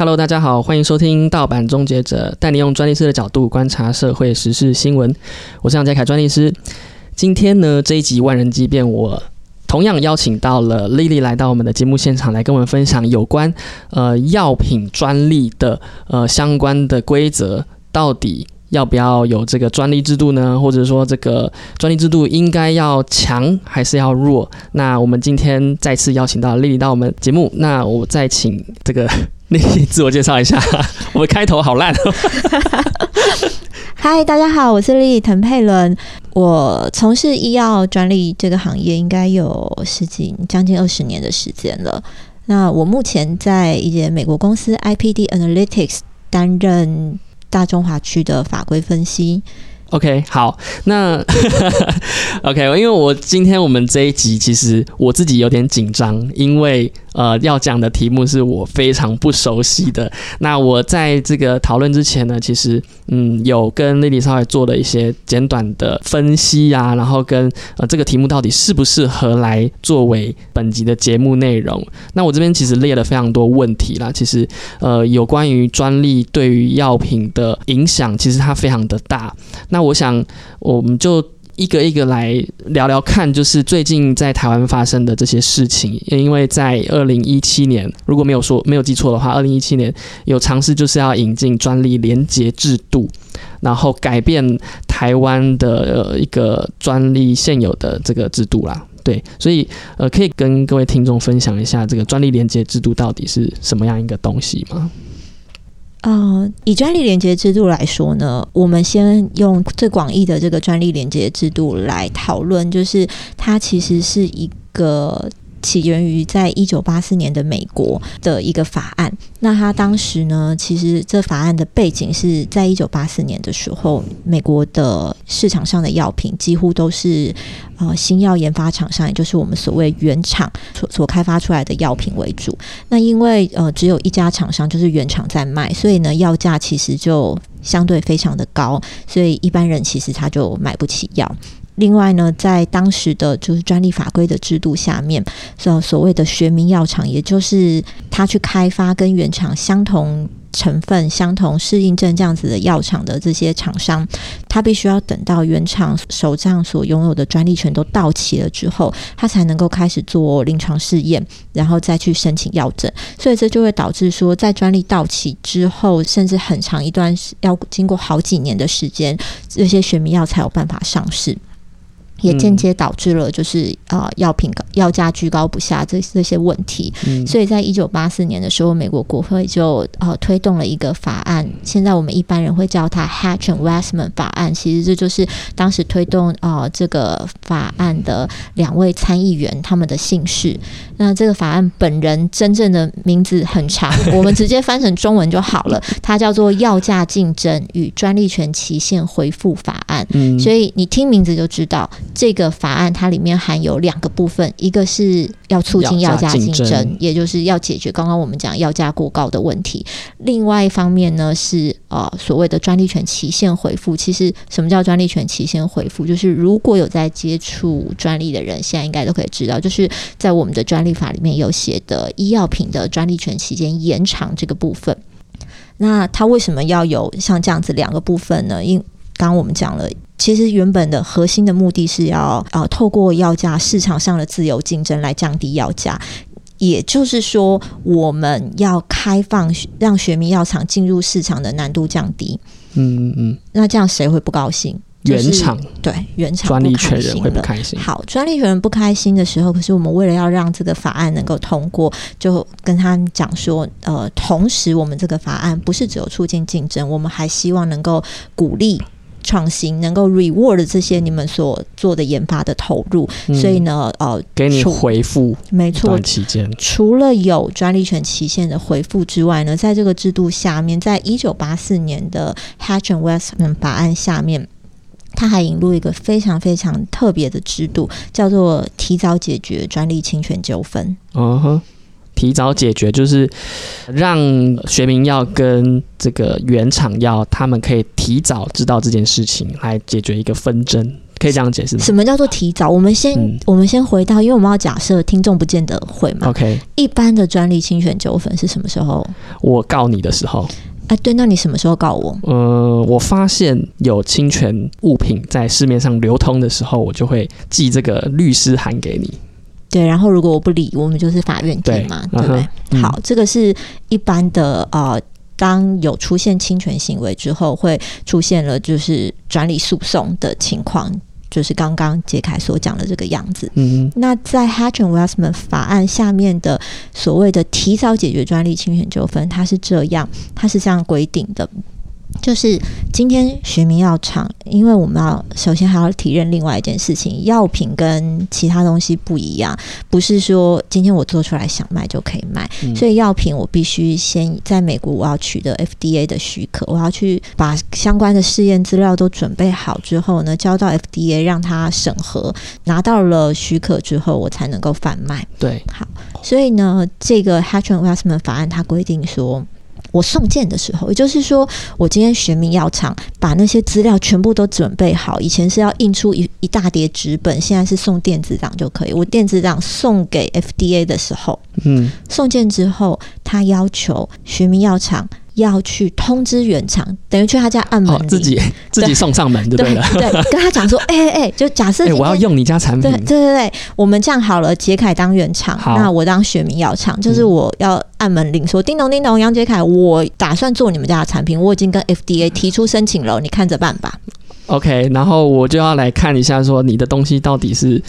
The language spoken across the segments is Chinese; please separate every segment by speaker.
Speaker 1: Hello，大家好，欢迎收听《盗版终结者》，带你用专利师的角度观察社会时事新闻。我是杨家凯专利师。今天呢，这一集万人机变，我同样邀请到了丽丽来到我们的节目现场，来跟我们分享有关呃药品专利的呃相关的规则，到底要不要有这个专利制度呢？或者说这个专利制度应该要强还是要弱？那我们今天再次邀请到丽丽到我们节目，那我再请这个。丽丽自我介绍一下，我们开头好烂。
Speaker 2: 嗨，大家好，我是丽丽滕佩伦，我从事医药专利这个行业应该有十几将近二十年的时间了。那我目前在一间美国公司 IPD Analytics 担任大中华区的法规分析。
Speaker 1: OK，好，那 OK，因为我今天我们这一集其实我自己有点紧张，因为。呃，要讲的题目是我非常不熟悉的。那我在这个讨论之前呢，其实嗯，有跟丽丽稍微做了一些简短的分析啊，然后跟呃这个题目到底适不适合来作为本集的节目内容。那我这边其实列了非常多问题啦。其实呃，有关于专利对于药品的影响，其实它非常的大。那我想我们就。一个一个来聊聊看，就是最近在台湾发生的这些事情。因为在二零一七年，如果没有说没有记错的话，二零一七年有尝试就是要引进专利连结制度，然后改变台湾的一个专利现有的这个制度啦。对，所以呃，可以跟各位听众分享一下这个专利连接制度到底是什么样一个东西吗？
Speaker 2: 呃，以专利连接制度来说呢，我们先用最广义的这个专利连接制度来讨论，就是它其实是一个。起源于在一九八四年的美国的一个法案。那他当时呢，其实这法案的背景是在一九八四年的时候，美国的市场上的药品几乎都是呃新药研发厂商，也就是我们所谓原厂所所开发出来的药品为主。那因为呃只有一家厂商就是原厂在卖，所以呢药价其实就相对非常的高，所以一般人其实他就买不起药。另外呢，在当时的就是专利法规的制度下面，所所谓的学名药厂，也就是他去开发跟原厂相同成分、相同适应症这样子的药厂的这些厂商，他必须要等到原厂手上所拥有的专利权都到期了之后，他才能够开始做临床试验，然后再去申请药证。所以这就会导致说，在专利到期之后，甚至很长一段时要经过好几年的时间，这些学名药才有办法上市。也间接导致了就是啊药品药价居高不下这这些问题，所以在一九八四年的时候，美国国会就呃推动了一个法案，现在我们一般人会叫它 Hatch and Westman 法案，其实这就是当时推动啊这个法案的两位参议员他们的姓氏。那这个法案本人真正的名字很长，我们直接翻成中文就好了，它叫做《药价竞争与专利权期限回复法案》。嗯，所以你听名字就知道。这个法案它里面含有两个部分，一个是要促进药价竞争，也就是要解决刚刚我们讲药价过高的问题。另外一方面呢，是呃所谓的专利权期限回复。其实什么叫专利权期限回复？就是如果有在接触专利的人，现在应该都可以知道，就是在我们的专利法里面有写的医药品的专利权期间延长这个部分。那它为什么要有像这样子两个部分呢？因刚刚我们讲了。其实原本的核心的目的是要呃透过药价市场上的自由竞争来降低药价，也就是说我们要开放让学名药厂进入市场的难度降低。嗯嗯嗯。那这样谁会不高兴？
Speaker 1: 原厂
Speaker 2: 对原厂
Speaker 1: 专利权人会不开心。
Speaker 2: 好，专利权人不开心的时候，可是我们为了要让这个法案能够通过，就跟他讲说，呃，同时我们这个法案不是只有促进竞争，我们还希望能够鼓励。创新能够 reward 这些你们所做的研发的投入，所以呢，呃，
Speaker 1: 给你回复，
Speaker 2: 没错，
Speaker 1: 期间
Speaker 2: 除了有专利权期限的回复之外呢，在这个制度下面，在一九八四年的 Hatch and Westman 法案下面，他还引入一个非常非常特别的制度，叫做提早解决专利侵权纠纷。嗯哼。
Speaker 1: 提早解决就是让学名药跟这个原厂药，他们可以提早知道这件事情，来解决一个纷争，可以这样解释吗
Speaker 2: 什么叫做提早？我们先、
Speaker 1: 嗯
Speaker 2: 我们先回到，因为我们要假设听众不见得会嘛。
Speaker 1: ？OK，
Speaker 2: 一般的专利侵权纠纷是什么时候？
Speaker 1: 我告你的时候，
Speaker 2: 啊，对，那你什么时候告我？
Speaker 1: 呃，我发现有侵权物品在市面上流通的时候，我就会寄这个律师函给你。
Speaker 2: 对，然后如果我不理，我们就是法院见嘛，
Speaker 1: 对
Speaker 2: 对不对？
Speaker 1: 嗯
Speaker 2: 好，这个是一般的呃。当有出现侵权行为之后，会出现了就是专利诉讼的情况，就是刚刚杰凯所讲的这个样子。
Speaker 1: 嗯
Speaker 2: 那在 Hatch and Westman 法案下面的所谓的提早解决专利侵权纠纷，它是这样，它是这样规定的。就是今天学名药厂，因为我们要首先还要提认另外一件事情，药品跟其他东西不一样，不是说今天我做出来想卖就可以卖，
Speaker 1: 嗯
Speaker 2: 所以药品我必须先在美国我要取得 FDA 的许可，我要去把相关的试验资料都准备好之后呢，交到 FDA 让它审核，拿到了许可之后，我才能够贩卖。
Speaker 1: 对，好
Speaker 2: 所以呢，这个 Hatch and Waxman 法案它规定说。我送件的时候，也就是说，我今天学名药厂把那些资料全部都准备好。以前是要印出一一大叠纸本，现在是送电子档就可以。我电子档送给 FDA 的时候，
Speaker 1: 嗯，
Speaker 2: 送件之后，他要求学名药厂要去通知原厂，等于去他家按门，，
Speaker 1: 哦自己自己送上门就
Speaker 2: 对
Speaker 1: 了。
Speaker 2: 对，跟他讲说，哎哎哎，就假设
Speaker 1: 我要用你家产品。
Speaker 2: 对，对对对，我们这样好了，杰凯当原厂，那我当学民药厂，就是
Speaker 1: 嗯
Speaker 2: 我要按门铃说：“叮咚叮咚，杨杰凯，我打算做你们家的产品，我已经跟 FDA 提出申请了，你看着办吧。
Speaker 1: OK，然后我就要来看一下，说你的东西到底是，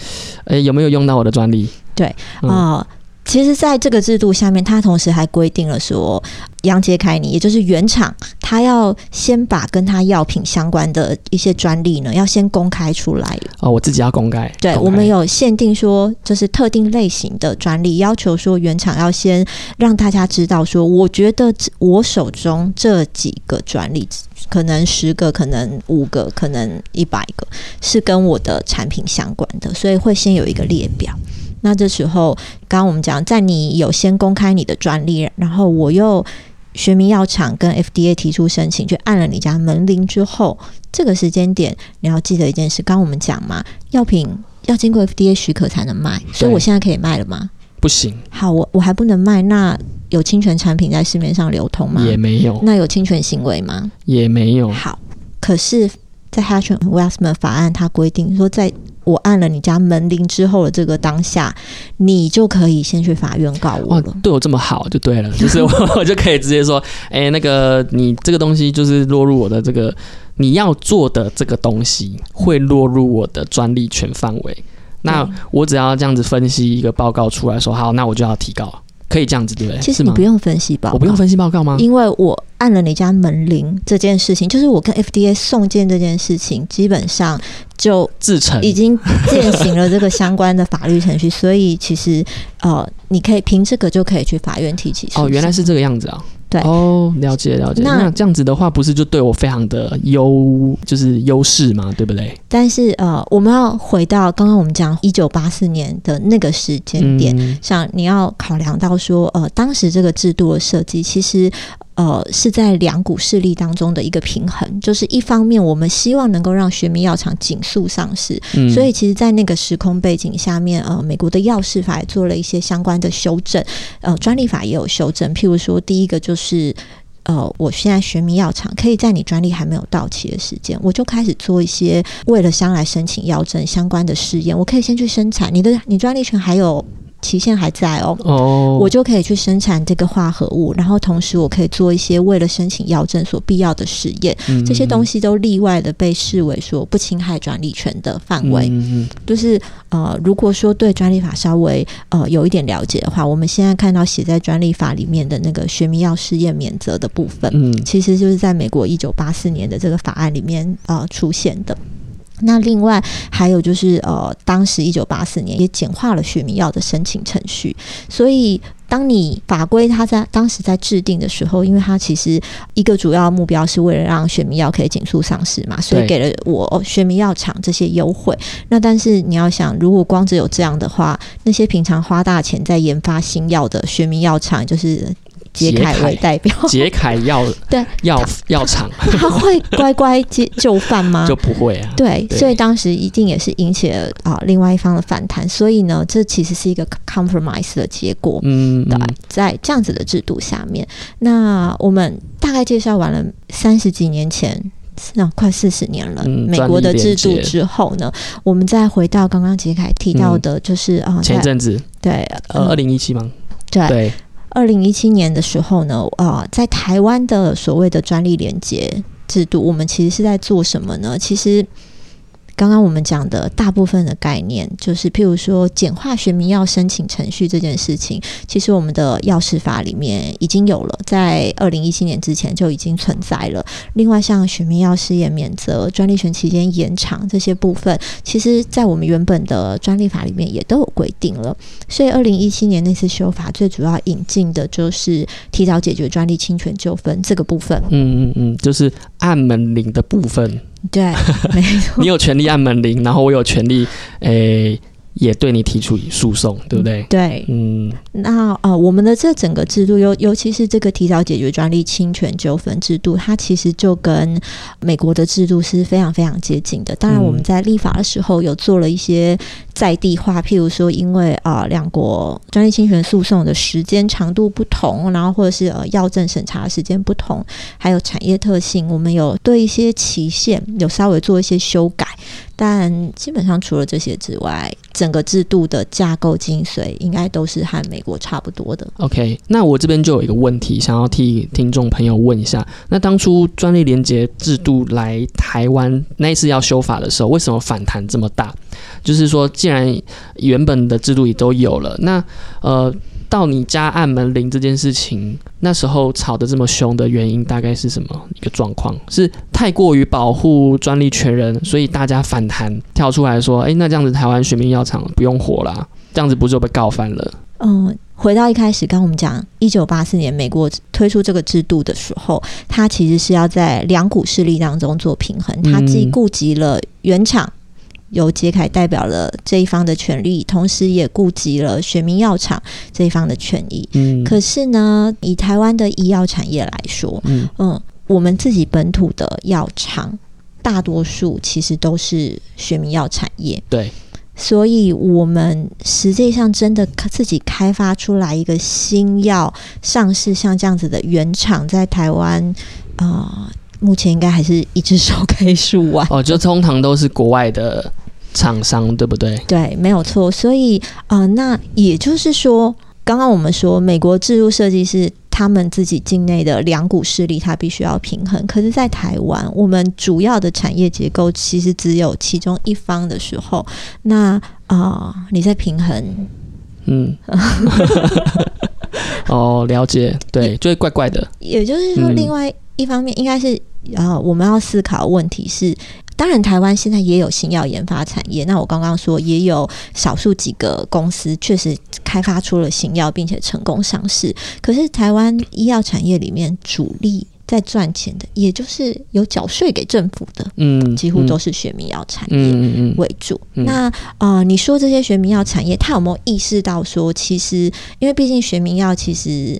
Speaker 1: 哎、有没有用到我的专利？
Speaker 2: 对
Speaker 1: 嗯。
Speaker 2: 啊、其实，在这个制度下面，它同时还规定了说，杨杰凯尼，也就是原厂，他要先把跟他药品相关的一些专利呢，要先公开出来，
Speaker 1: 哦，我自己要公开。
Speaker 2: 对，我们有限定说，就是特定类型的专利，要求说原厂要先让大家知道说，我觉得这我手中这几个专利，可能十个，可能五个，可能一百个，是跟我的产品相关的，所以会先有一个列表。那这时候，刚刚我们讲，在你有先公开你的专利，然后我又学名药厂跟 FDA 提出申请，去按了你家门铃之后，这个时间点你要记得一件事，刚刚我们讲嘛，药品要经过 FDA 许可才能卖，所以我现在可以卖了吗？
Speaker 1: 不行，
Speaker 2: 好，我我还不能卖，那有侵权产品在市面上流通吗？
Speaker 1: 也没有，
Speaker 2: 那有侵权行为吗？
Speaker 1: 也没有。
Speaker 2: 好，可是，在 Hatch and Waxman 法案它规定说，在我按了你家门铃之后的这个当下，你就可以先去法院告我了。，
Speaker 1: 对我这么好就对了，就是我我就可以直接说，哎、那个你这个东西就是落入我的这个你要做的这个东西会落入我的专利权范围。那我只要这样子分析一个报告出来说，好，那我就要提告，可以这样子对不对？
Speaker 2: 其实你不用分析报告，
Speaker 1: 我不用分析报告吗？
Speaker 2: 因为我按了你家门铃这件事情，就是我跟 FDA 送件这件事情，基本上就
Speaker 1: 自成
Speaker 2: 已经践行了这个相关的法律程序，所以其实呃，你可以凭这个就可以去法院提起诉
Speaker 1: 哦，原来是这个样子啊。
Speaker 2: 对
Speaker 1: 哦，了解了解。
Speaker 2: 那
Speaker 1: 那这样子的话，不是就对我非常的优，就是优势嘛，对不对？
Speaker 2: 但是呃，我们要回到刚刚我们讲一九八四年的那个时间点。
Speaker 1: 嗯，
Speaker 2: 上你要考量到说，呃，当时这个制度的设计，其实呃是在两股势力当中的一个平衡，就是一方面我们希望能够让学名药厂紧速上市，
Speaker 1: 嗯
Speaker 2: 所以其实，在那个时空背景下面，呃，美国的药事法也做了一些相关的修正，呃，专利法也有修正。譬如说，第一个就是。是呃，我现在学名药厂可以在你专利还没有到期的时间，我就开始做一些为了将来申请药证相关的试验。我可以先去生产，你的你专利权还有期限还在哦，
Speaker 1: 哦，
Speaker 2: 我就可以去生产这个化合物，然后同时我可以做一些为了申请药证所必要的实验。这些东
Speaker 1: 西
Speaker 2: 西都例外的被视为说不侵害专利权的范围。就是呃，如果说对专利法稍微呃有一点了解的话，我们现在看到写在专利法里面的那个学名药试验免责的部分，
Speaker 1: 嗯
Speaker 2: 其实就是在美国一九八四年的这个法案里面呃出现的。那另外还有就是呃，当时一九八四年也简化了学名药的申请程序，所以当你法规它在当时在制定的时候，因为它其实一个主要目标是为了让学名药可以紧速上市嘛，所以给了我学名药厂这些优惠。那但是你要想，如果光只有这样的话，那些平常花大钱在研发新药的学名药厂，就是杰凯为代表，
Speaker 1: 杰凯药
Speaker 2: 对
Speaker 1: 药药厂，
Speaker 2: 他会乖乖接就范吗？
Speaker 1: 就不会啊。
Speaker 2: 对，
Speaker 1: 对
Speaker 2: 所以当时一定也是引起了啊、另外一方的反弹，所以呢，这其实是一个 compromise 的结果。
Speaker 1: 嗯对，
Speaker 2: 在这样子的制度下面，那我们大概介绍完了三十几年前。那快四十年了，
Speaker 1: 嗯
Speaker 2: 美国的制度之后呢，我们再回到刚刚杰凯提到的，就是啊、
Speaker 1: 嗯前一阵子
Speaker 2: 对
Speaker 1: 呃二零一七吗？
Speaker 2: 对
Speaker 1: 对，
Speaker 2: 二零一七年的时候呢，啊、在台湾的所谓的专利连接制度，我们其实是在做什么呢？其实刚刚我们讲的大部分的概念，就是譬如说简化学名药申请程序这件事情，其实我们的药事法里面已经有了，在二零一七年之前就已经存在了。另外，像学名药试验免责、专利权期间延长这些部分，其实在我们原本的专利法里面也都有规定了。所以，二零一七年那次修法最主要引进的就是提早解决专利侵权纠纷这个部分。
Speaker 1: 嗯嗯嗯，就是按门铃的部分，
Speaker 2: 对，没错
Speaker 1: 你。有权利按门铃，然后我有权利诶。也对你提出诉讼，对不对？
Speaker 2: 对，
Speaker 1: 嗯
Speaker 2: 那呃，我们的这整个制度，尤尤其是这个提早解决专利侵权纠纷制度，它其实就跟美国的制度是非常非常接近的。当然，
Speaker 1: 嗯
Speaker 2: 我们在立法的时候有做了一些在地化，譬如说，因为啊、呃两国专利侵权诉讼的时间长度不同，然后或者是呃药证审查的时间不同，还有产业特性，我们有对一些期限有稍微做一些修改。但基本上除了这些之外，整个制度的架构精髓应该都是和美国差不多的。
Speaker 1: ，OK，那我这边就有一个问题，想要替听众朋友问一下：那当初专利连接制度来台湾那一次要修法的时候，为什么反弹这么大？就是说，既然原本的制度也都有了，那呃，到你家按门铃这件事情，那时候吵得这么凶的原因大概是什么一个状况？是太过于保护专利权人，所以大家反弹跳出来说：“诶，那这样子台湾学名药厂不用活啦，这样子不就被告翻了
Speaker 2: 嗯，回到一开始，刚刚我们讲，一九八四年美国推出这个制度的时候，它其实是要在两股势力当中做平衡，它既
Speaker 1: 嗯
Speaker 2: 顾及了原厂。由杰凯代表了这一方的权利，同时也顾及了学民药厂这一方的权益。？”
Speaker 1: 嗯，
Speaker 2: 可是呢，以台湾的医药产业来说，
Speaker 1: 嗯
Speaker 2: 嗯，我们自己本土的药厂，大多数其实都是学民药产业，
Speaker 1: 对，
Speaker 2: 所以我们实际上真的自己开发出来一个新药上市，像这样子的原厂，在台湾啊、呃目前应该还是一只手可以数完。
Speaker 1: 哦，就通常都是国外的厂商，对不对？
Speaker 2: 对，没有错。所以啊、呃那也就是说，刚刚我们说美国制度设计师他们自己境内的两股势力，它必须要平衡。可是，在台湾，我们主要的产业结构其实只有其中一方的时候，那啊、你在平衡，
Speaker 1: 嗯，哦，了解，对，就会怪怪的，
Speaker 2: 也就是说，
Speaker 1: 嗯
Speaker 2: 另外一方面应该是啊、我们要思考的问题是。当然，台湾现在也有新药研发产业。那我刚刚说，也有少数几个公司确实开发出了新药，并且成功上市。可是，台湾医药产业里面主力在赚钱的，也就是有缴税给政府的，
Speaker 1: 嗯，
Speaker 2: 几乎都
Speaker 1: 是，
Speaker 2: 学民药产业。
Speaker 1: 嗯嗯嗯，
Speaker 2: 为主。
Speaker 1: 嗯
Speaker 2: 那啊、呃你说这些学民药产业，他有没有意识到说，其实因为毕竟学民药其实。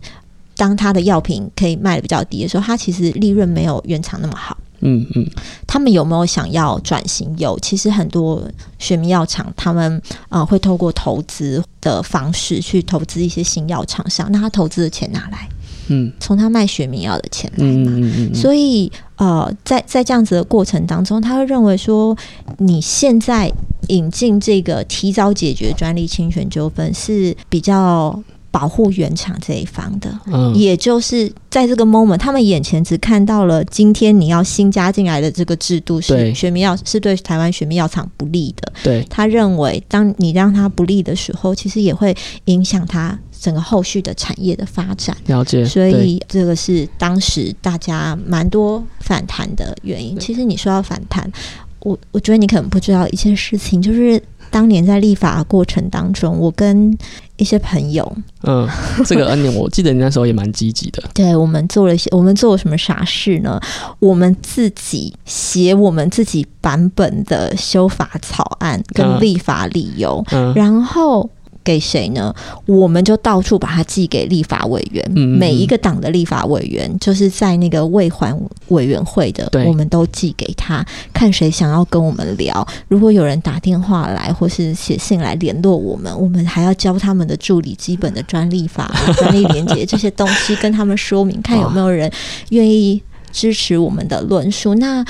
Speaker 2: 当它的药品可以卖的比较低的时候，它其实利润没有原厂那么好。
Speaker 1: 嗯嗯
Speaker 2: 他们有没有想要转型？有，其实很多学名药厂他们呃会透过投资的方式去投资一些新药厂商，那他投资的钱哪来？
Speaker 1: 嗯
Speaker 2: 从他卖学名药的钱来嘛。
Speaker 1: 嗯嗯嗯，
Speaker 2: 所以呃，在在这样子的过程当中，他会认为说，你现在引进这个提早解决专利侵权纠纷是比较保护原厂这一方的。
Speaker 1: 嗯
Speaker 2: 也就是在这个 moment，他们眼前只看到了今天你要新加进来的这个制度
Speaker 1: 对
Speaker 2: 是学名药是对台湾学名药厂不利的。
Speaker 1: 对，
Speaker 2: 他认为，当你让他不利的时候，其实也会影响他整个后续的产业的发展。
Speaker 1: 了解，
Speaker 2: 所以这个是当时大家蛮多反弹的原因。其实你说要反弹，我我觉得你可能不知道一件事情，就是当年在立法的过程当中，我跟一些朋友，
Speaker 1: 嗯，这个恩年，我记得你那时候也蛮积极的，
Speaker 2: 对我们做了一些，我们做了什么傻事呢？我们自己写我们自己版本的修法草案跟
Speaker 1: 嗯。
Speaker 2: 立法理由，
Speaker 1: 嗯。
Speaker 2: 然后给谁呢？我们就到处把它寄给立法委员，
Speaker 1: 嗯嗯嗯
Speaker 2: 每一个党的立法委员，就是在那个未还委员会的，我们都寄给他，看谁想要跟我们聊。如果有人打电话来或是写信来联络我们，我们还要教他们的助理基本的专利法、专利连接这些东西，跟他们说明，看有没有人愿意支持我们的论述。那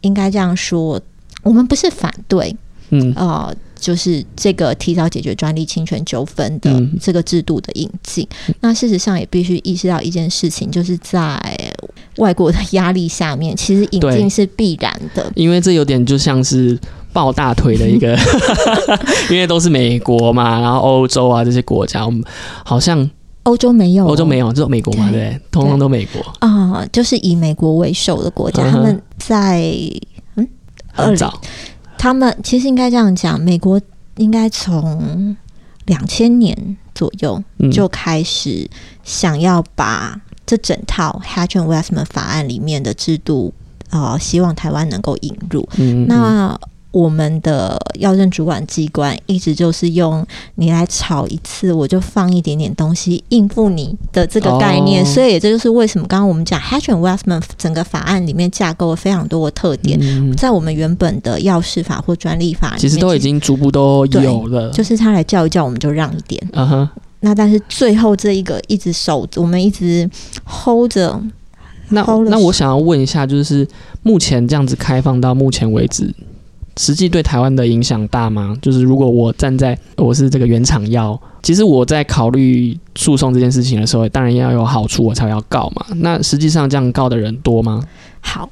Speaker 2: 应该这样说，我们不是反对，
Speaker 1: 嗯
Speaker 2: 呃，就是这个提早解决专利侵权纠纷的
Speaker 1: 嗯。
Speaker 2: 这个制度的引进。那事实上也必须意识到一件事情，就是在外国的压力下面，其实引进是必然的。
Speaker 1: 因为这有点就像是抱大腿的一个，因为都是美国嘛，然后欧洲啊这些国家，我们好像
Speaker 2: 欧洲没有，
Speaker 1: 欧洲没有，只有美国嘛，对？通通都美国，
Speaker 2: 啊、就是以美国为首的国家，
Speaker 1: 嗯
Speaker 2: 他们在嗯，
Speaker 1: 很早，
Speaker 2: 他们其实应该这样讲，美国应该从两千年左右
Speaker 1: 嗯
Speaker 2: 就开始想要把这整套 Hatch and Westman 法案里面的制度，呃，希望台湾能够引入。
Speaker 1: 嗯，嗯
Speaker 2: 那我们的药政主管机关一直就是用你来炒一次，我就放一点点东西应付你的这个概念，
Speaker 1: 哦
Speaker 2: 所以这就是为什么刚刚我们讲 Hatch and Westman 整个法案里面架构了非常多的特点，
Speaker 1: 嗯
Speaker 2: 在我们原本的药事法或专利法
Speaker 1: 其实都已经逐步都有了，
Speaker 2: 就是他来叫一叫，我们就让一点。
Speaker 1: 嗯哼。
Speaker 2: 那但是最后这一个一直守，我们一直 hold 着，
Speaker 1: 那那我想要问一下，就是目前这样子开放到目前为止，实际对台湾的影响大吗？就是如果我站在我是这个原厂药，其实我在考虑诉讼这件事情的时候，当然要有好处我才要告嘛。那实际上这样告的人多吗？
Speaker 2: 好。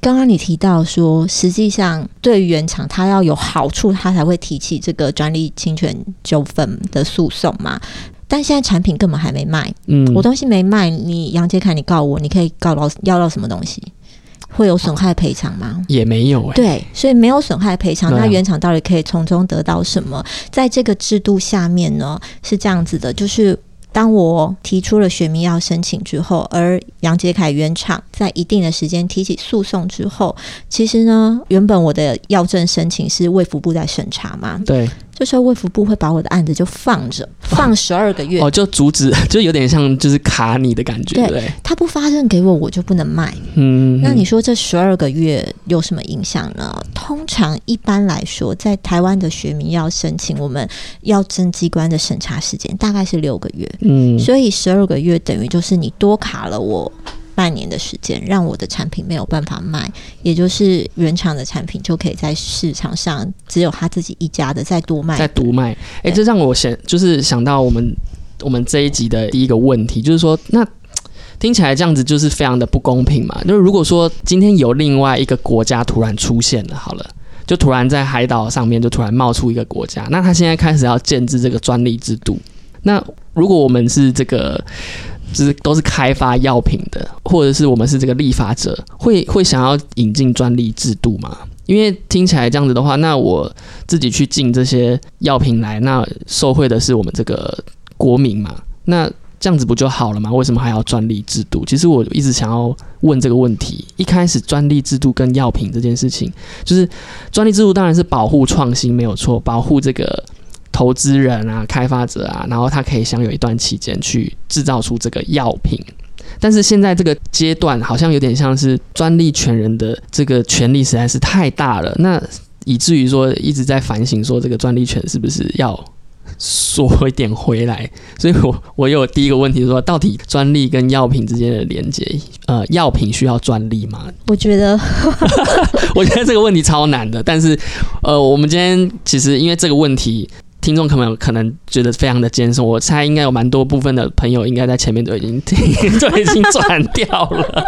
Speaker 2: 刚刚你提到说，实际上对于原厂，它要有好处，它才会提起这个专利侵权纠纷的诉讼嘛。但现在产品根本还没卖，
Speaker 1: 嗯，
Speaker 2: 我东西没卖，你杨杰凯，你告我，你可以告到要到什么东西？会有损害赔偿吗？
Speaker 1: 也没有哎、
Speaker 2: 对，所以没有损害赔偿，
Speaker 1: 啊
Speaker 2: 那原厂到底可以从中得到什么？在这个制度下面呢，是这样子的，就是。当我提出了学名要申请之后，而杨杰凯原厂在一定的时间提起诉讼之后，其实呢，原本我的药证申请是卫福部在审查嘛，
Speaker 1: 对，
Speaker 2: 这时候卫福部会把我的案子就放着，放十二个月，
Speaker 1: 哦，就阻止，就有点像就是卡你的感觉，
Speaker 2: 对
Speaker 1: 对？
Speaker 2: 他不发证给我，我就不能卖。
Speaker 1: 嗯，
Speaker 2: 那你说这十二个月有什么影响呢？通常一般来说，在台湾的学民要申请，我们要政机关的审查时间大概是六个月，
Speaker 1: 嗯，
Speaker 2: 所以十二个月等于就是你多卡了我。半年的时间，让我的产品没有办法卖，也就是原厂的产品就可以在市场上只有他自己一家的再多卖。
Speaker 1: 在独卖。哎、
Speaker 2: 对
Speaker 1: 这让我想，就是想到我们我们这一集的第一个问题，就是说，那听起来这样子就是非常的不公平嘛。就是如果说今天有另外一个国家突然出现了，好了。就突然在海岛上面就突然冒出一个国家，那他现在开始要建制这个专利制度。那如果我们是这个，就是都是开发药品的，或者是我们是这个立法者，会会想要引进专利制度吗？因为听起来这样子的话，那我自己去进这些药品来，那受惠的是我们这个国民嘛？那这样子不就好了吗？为什么还要专利制度？其实我一直想要问这个问题。一开始专利制度跟药品这件事情，就是专利制度当然是保护创新没有错，保护这个投资人啊、开发者啊，然后他可以享有一段期间去制造出这个药品。但是现在这个阶段好像有点像是专利权人的这个权利实在是太大了，那以至于说一直在反省说这个专利权是不是要缩一点回来。所以我我有第一个问题说，到底专利跟药品之间的连接，呃，药品需要专利吗？
Speaker 2: 我觉得
Speaker 1: 我觉得这个问题超难的，但是呃，我们今天其实因为这个问题。听众可能可能觉得非常的艰深，我猜应该有蛮多部分的朋友应该在前面都已经听，都已经转掉了，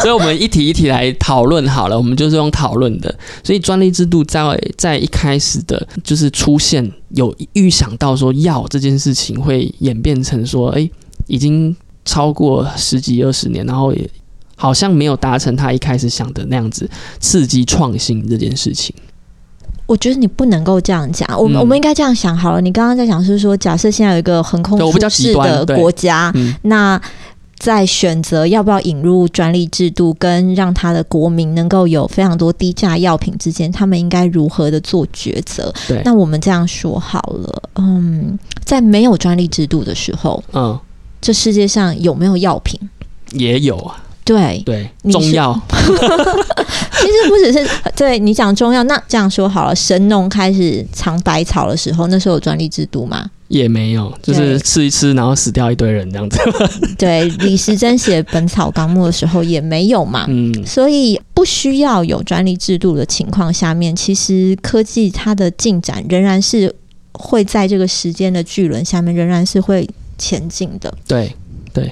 Speaker 1: 所以我们一题一题来讨论好了，我们就是用讨论的。所以专利制度在在一开始的，就是出现有预想到说要这件事情会演变成说，哎、已经超过十几二十年，然后也好像没有达成他一开始想的那样子刺激创新这件事情。
Speaker 2: 我觉得你不能够这样讲，我们、
Speaker 1: 嗯
Speaker 2: 我们应该这样想好了。你刚刚在讲是说，假设现在有一个横空出世的国家，
Speaker 1: 嗯
Speaker 2: 那在选择要不要引入专利制度，跟让他的国民能够有非常多低价药品之间，他们应该如何的做抉择？
Speaker 1: 对，
Speaker 2: 那我们这样说好了，嗯，在没有专利制度的时候，
Speaker 1: 嗯，
Speaker 2: 这世界上有没有药品？
Speaker 1: 也有啊，
Speaker 2: 对，
Speaker 1: 对，中药，
Speaker 2: 其实不只是对你讲中药，那这样说好了，神农开始尝百草的时候，那时候有专利制度吗？
Speaker 1: 也没有，就是吃一吃，然后死掉一堆人这样子。
Speaker 2: 对，李时珍写《本草纲目》的时候也没有嘛。
Speaker 1: 嗯，
Speaker 2: 所以不需要有专利制度的情况下面，其实科技它的进展仍然是会在这个时间的巨轮下面，仍然是会前进的。
Speaker 1: 对，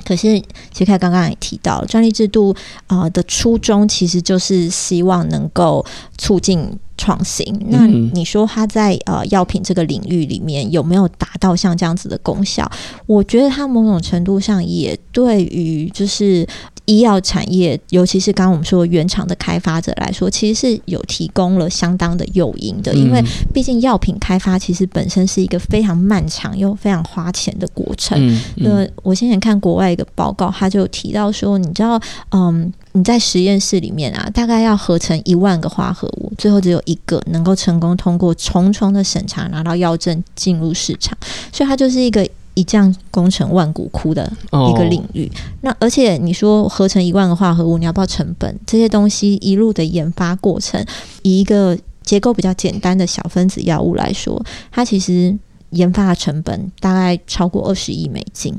Speaker 2: 可是，其实刚刚也提到，专利制度啊、的初衷其实就是希望能够促进创新。那
Speaker 1: 嗯
Speaker 2: 你说它在呃药品这个领域里面有没有达到像这样子的功效？我觉得它某种程度上也对于就是。医药产业，尤其是刚刚我们说原厂的开发者来说，其实是有提供了相当的诱因的，因为
Speaker 1: 嗯
Speaker 2: 毕竟药品开发其实本身是一个非常漫长又非常花钱的过程。
Speaker 1: 嗯
Speaker 2: 那
Speaker 1: 嗯
Speaker 2: 我先前看国外一个报告，他就提到说，你知道，嗯，你在实验室里面啊，大概要合成一万个化合物，最后只有一个能够成功通过重重的审查，拿到药证进入市场，所以它就是一个。一将功成万骨枯的
Speaker 1: 哦
Speaker 2: 一个领域，那而且你说合成一万个化合物，你要不要成本？这些东西一路的研发过程，以一个结构比较简单的小分子药物来说，它其实研发的成本大概超过二十亿美金，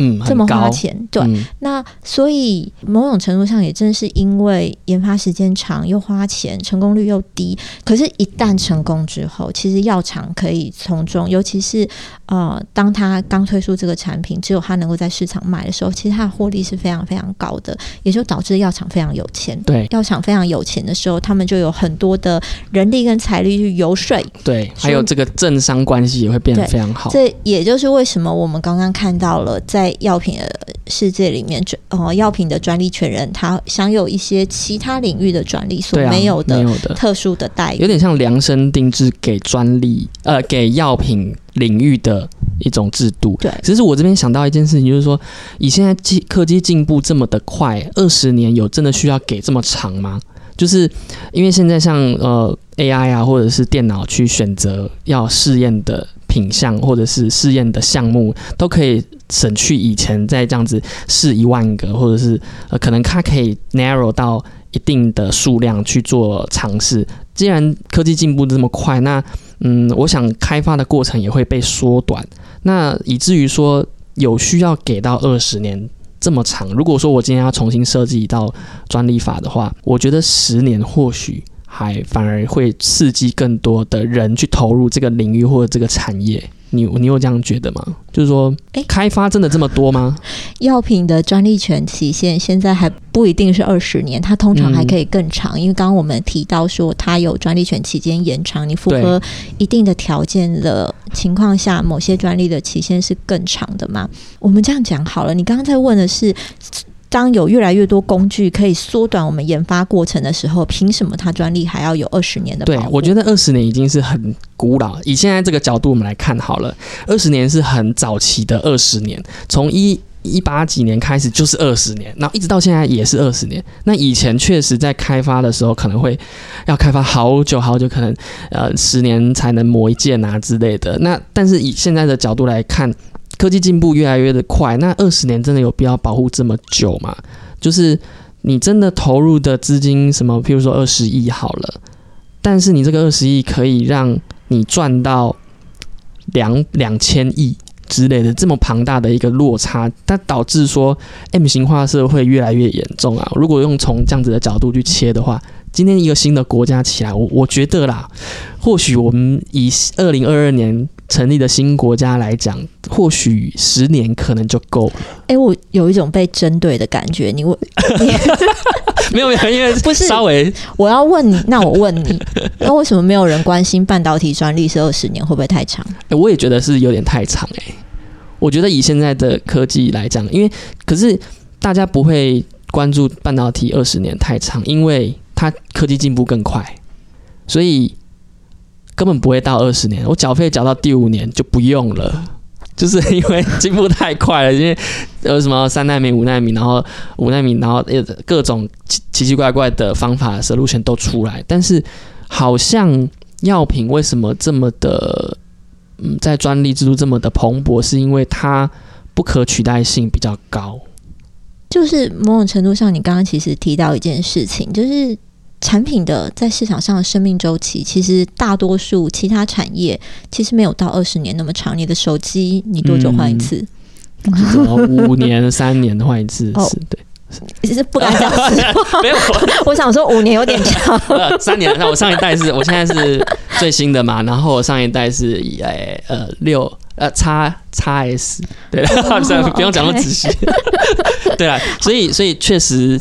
Speaker 1: 嗯，
Speaker 2: 这么花钱，对。
Speaker 1: 嗯
Speaker 2: 那所以某种程度上也正是因为研发时间长又花钱，成功率又低。可是，一旦成功之后，其实药厂可以从中，尤其是呃，当他刚推出这个产品，只有他能够在市场卖的时候，其实它的获利是非常非常高的，也就导致药厂非常有钱。
Speaker 1: 对
Speaker 2: 药厂非常有钱的时候，他们就有很多的人力跟财力去游说
Speaker 1: 对，还有这个政商关系也会变得非常好。
Speaker 2: 这也就是为什么我们刚刚看到了，在药品的世界里面，专呃，药品的专利权人他享有一些其他领域的专利所
Speaker 1: 对啊，
Speaker 2: 没有的
Speaker 1: 没有的，
Speaker 2: 特殊的待遇。
Speaker 1: 有点像量身定制给专利呃给药品领域的一种制度。
Speaker 2: 对
Speaker 1: 其实我这边想到一件事情，就是说，以现在技科技进步这么的快，二十年有真的需要给这么长吗？就是因为现在像呃 AI 啊，或者是电脑去选择要试验的品项，或者是试验的项目，都可以省去以前在这样子试一万个，或者是呃可能它可以 narrow 到一定的数量去做尝试。既然科技进步这么快，那嗯，我想开发的过程也会被缩短，那以至于说有需要给到二十年这么长。如果说我今天要重新设计一道专利法的话，我觉得十年或许还反而会刺激更多的人去投入这个领域或者这个产业。你你有这样觉得吗？就是说
Speaker 2: 诶，
Speaker 1: 开发真的这么多吗？
Speaker 2: 药品的专利权期限现在还不一定是二十年，它通常还可以更长。因为刚刚我们提到说，它有专利权期间延长，你符合一定的条件的情况下，某些专利的期限是更长的嘛？我们这样讲好了，你刚刚在问的是。当有越来越多工具可以缩短我们研发过程的时候，凭什么它专利还要有二十年的？，
Speaker 1: 对我觉得二十年已经是很古老。以现在这个角度我们来看好了，二十年是很早期的二十年，从一一八几年开始就是二十年，然后一直到现在也是二十年。那以前确实在开发的时候可能会要开发好久好久，可能呃十年才能磨一剑啊之类的。那但是以现在的角度来看，科技进步越来越的快，那二十年真的有必要保护这么久吗？就是你真的投入的资金什么，譬如说二十亿好了，但是你这个二十亿可以让你赚到两两千亿之类的这么庞大的一个落差，它导致说 M 型化社会越来越严重啊。如果用从这样子的角度去切的话，今天一个新的国家起来，我我觉得啦，或许我们以二零二二年成立的新国家来讲，或许十年可能就够了。
Speaker 2: 哎、我有一种被针对的感觉。你问，你
Speaker 1: 没有没有，因为
Speaker 2: 不是
Speaker 1: 稍微
Speaker 2: 我要问你，那我问你，那为什么没有人关心半导体专利是二十年会不会太长？
Speaker 1: 欸我也觉得是有点太长哎、我觉得以现在的科技来讲，因为可是大家不会关注半导体二十年太长，因为它科技进步更快，所以根本不会到二十年。我缴费缴到第五年就不用了，就是 因为进步太快了，因为呃什么三纳米、五纳米，然后五纳米，然后各种奇奇奇怪怪的方法路线都出来，但是好像药品为什么这么的，嗯，在专利制度这么的蓬勃，是因为它不可取代性比较高。
Speaker 2: 就是某种程度上，你刚刚其实提到一件事情，就是产品的在市场上的生命周期，其实大多数其他产业其实没有到二十年那么长。你的手机，你多久换一次？
Speaker 1: 五年、三年换一次？
Speaker 2: 哦
Speaker 1: 是对，
Speaker 2: 其实不敢讲实话。
Speaker 1: 没有
Speaker 2: 我想说五年有点长。
Speaker 1: 呃 三年。那我上一代是我现在是最新的嘛，然后我上一代是以呃呃六呃叉叉 S，对，不用讲那么仔细。对啊，所以所以确实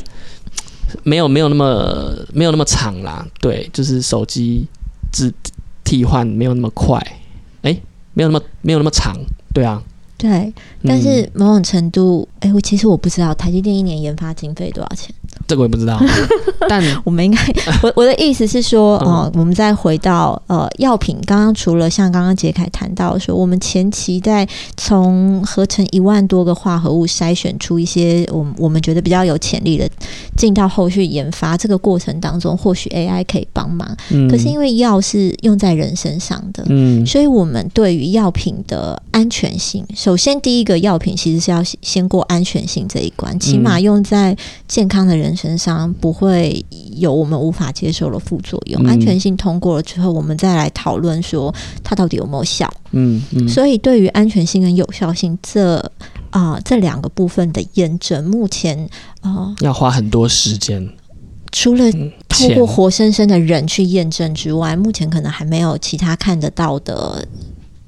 Speaker 1: 没有没有那么没有那么长啦。对，就是手机只替换没有那么快，哎、没有那么没有那么长。对啊，
Speaker 2: 对，但是某种程度，哎、我其实我不知道台积电一年研发经费多少钱。
Speaker 1: 这个我也不知道，但
Speaker 2: 我们应该，我我的意思是说，
Speaker 1: 嗯。
Speaker 2: 哦、我们再回到呃药品，刚刚除了像刚刚杰凯谈到说，我们前期在从合成一万多个化合物筛选出一些我们我们觉得比较有潜力的，进到后续研发这个过程当中，或许 AI 可以帮忙。
Speaker 1: 嗯，
Speaker 2: 可是因为药是用在人身上的，
Speaker 1: 嗯。
Speaker 2: 所以我们对于药品的安全性，首先第一个药品其实是要先过安全性这一关，起码用在健康的人身上不会有我们无法接受的副作用。
Speaker 1: 嗯
Speaker 2: 安全性通过了之后，我们再来讨论说它到底有没有效。
Speaker 1: 嗯嗯，
Speaker 2: 所以对于安全性跟有效性这啊、这两个部分的验证，目前啊、
Speaker 1: 要花很多时间，
Speaker 2: 除了
Speaker 1: 嗯，
Speaker 2: 透过活生生的人去验证之外，目前可能还没有其他看得到的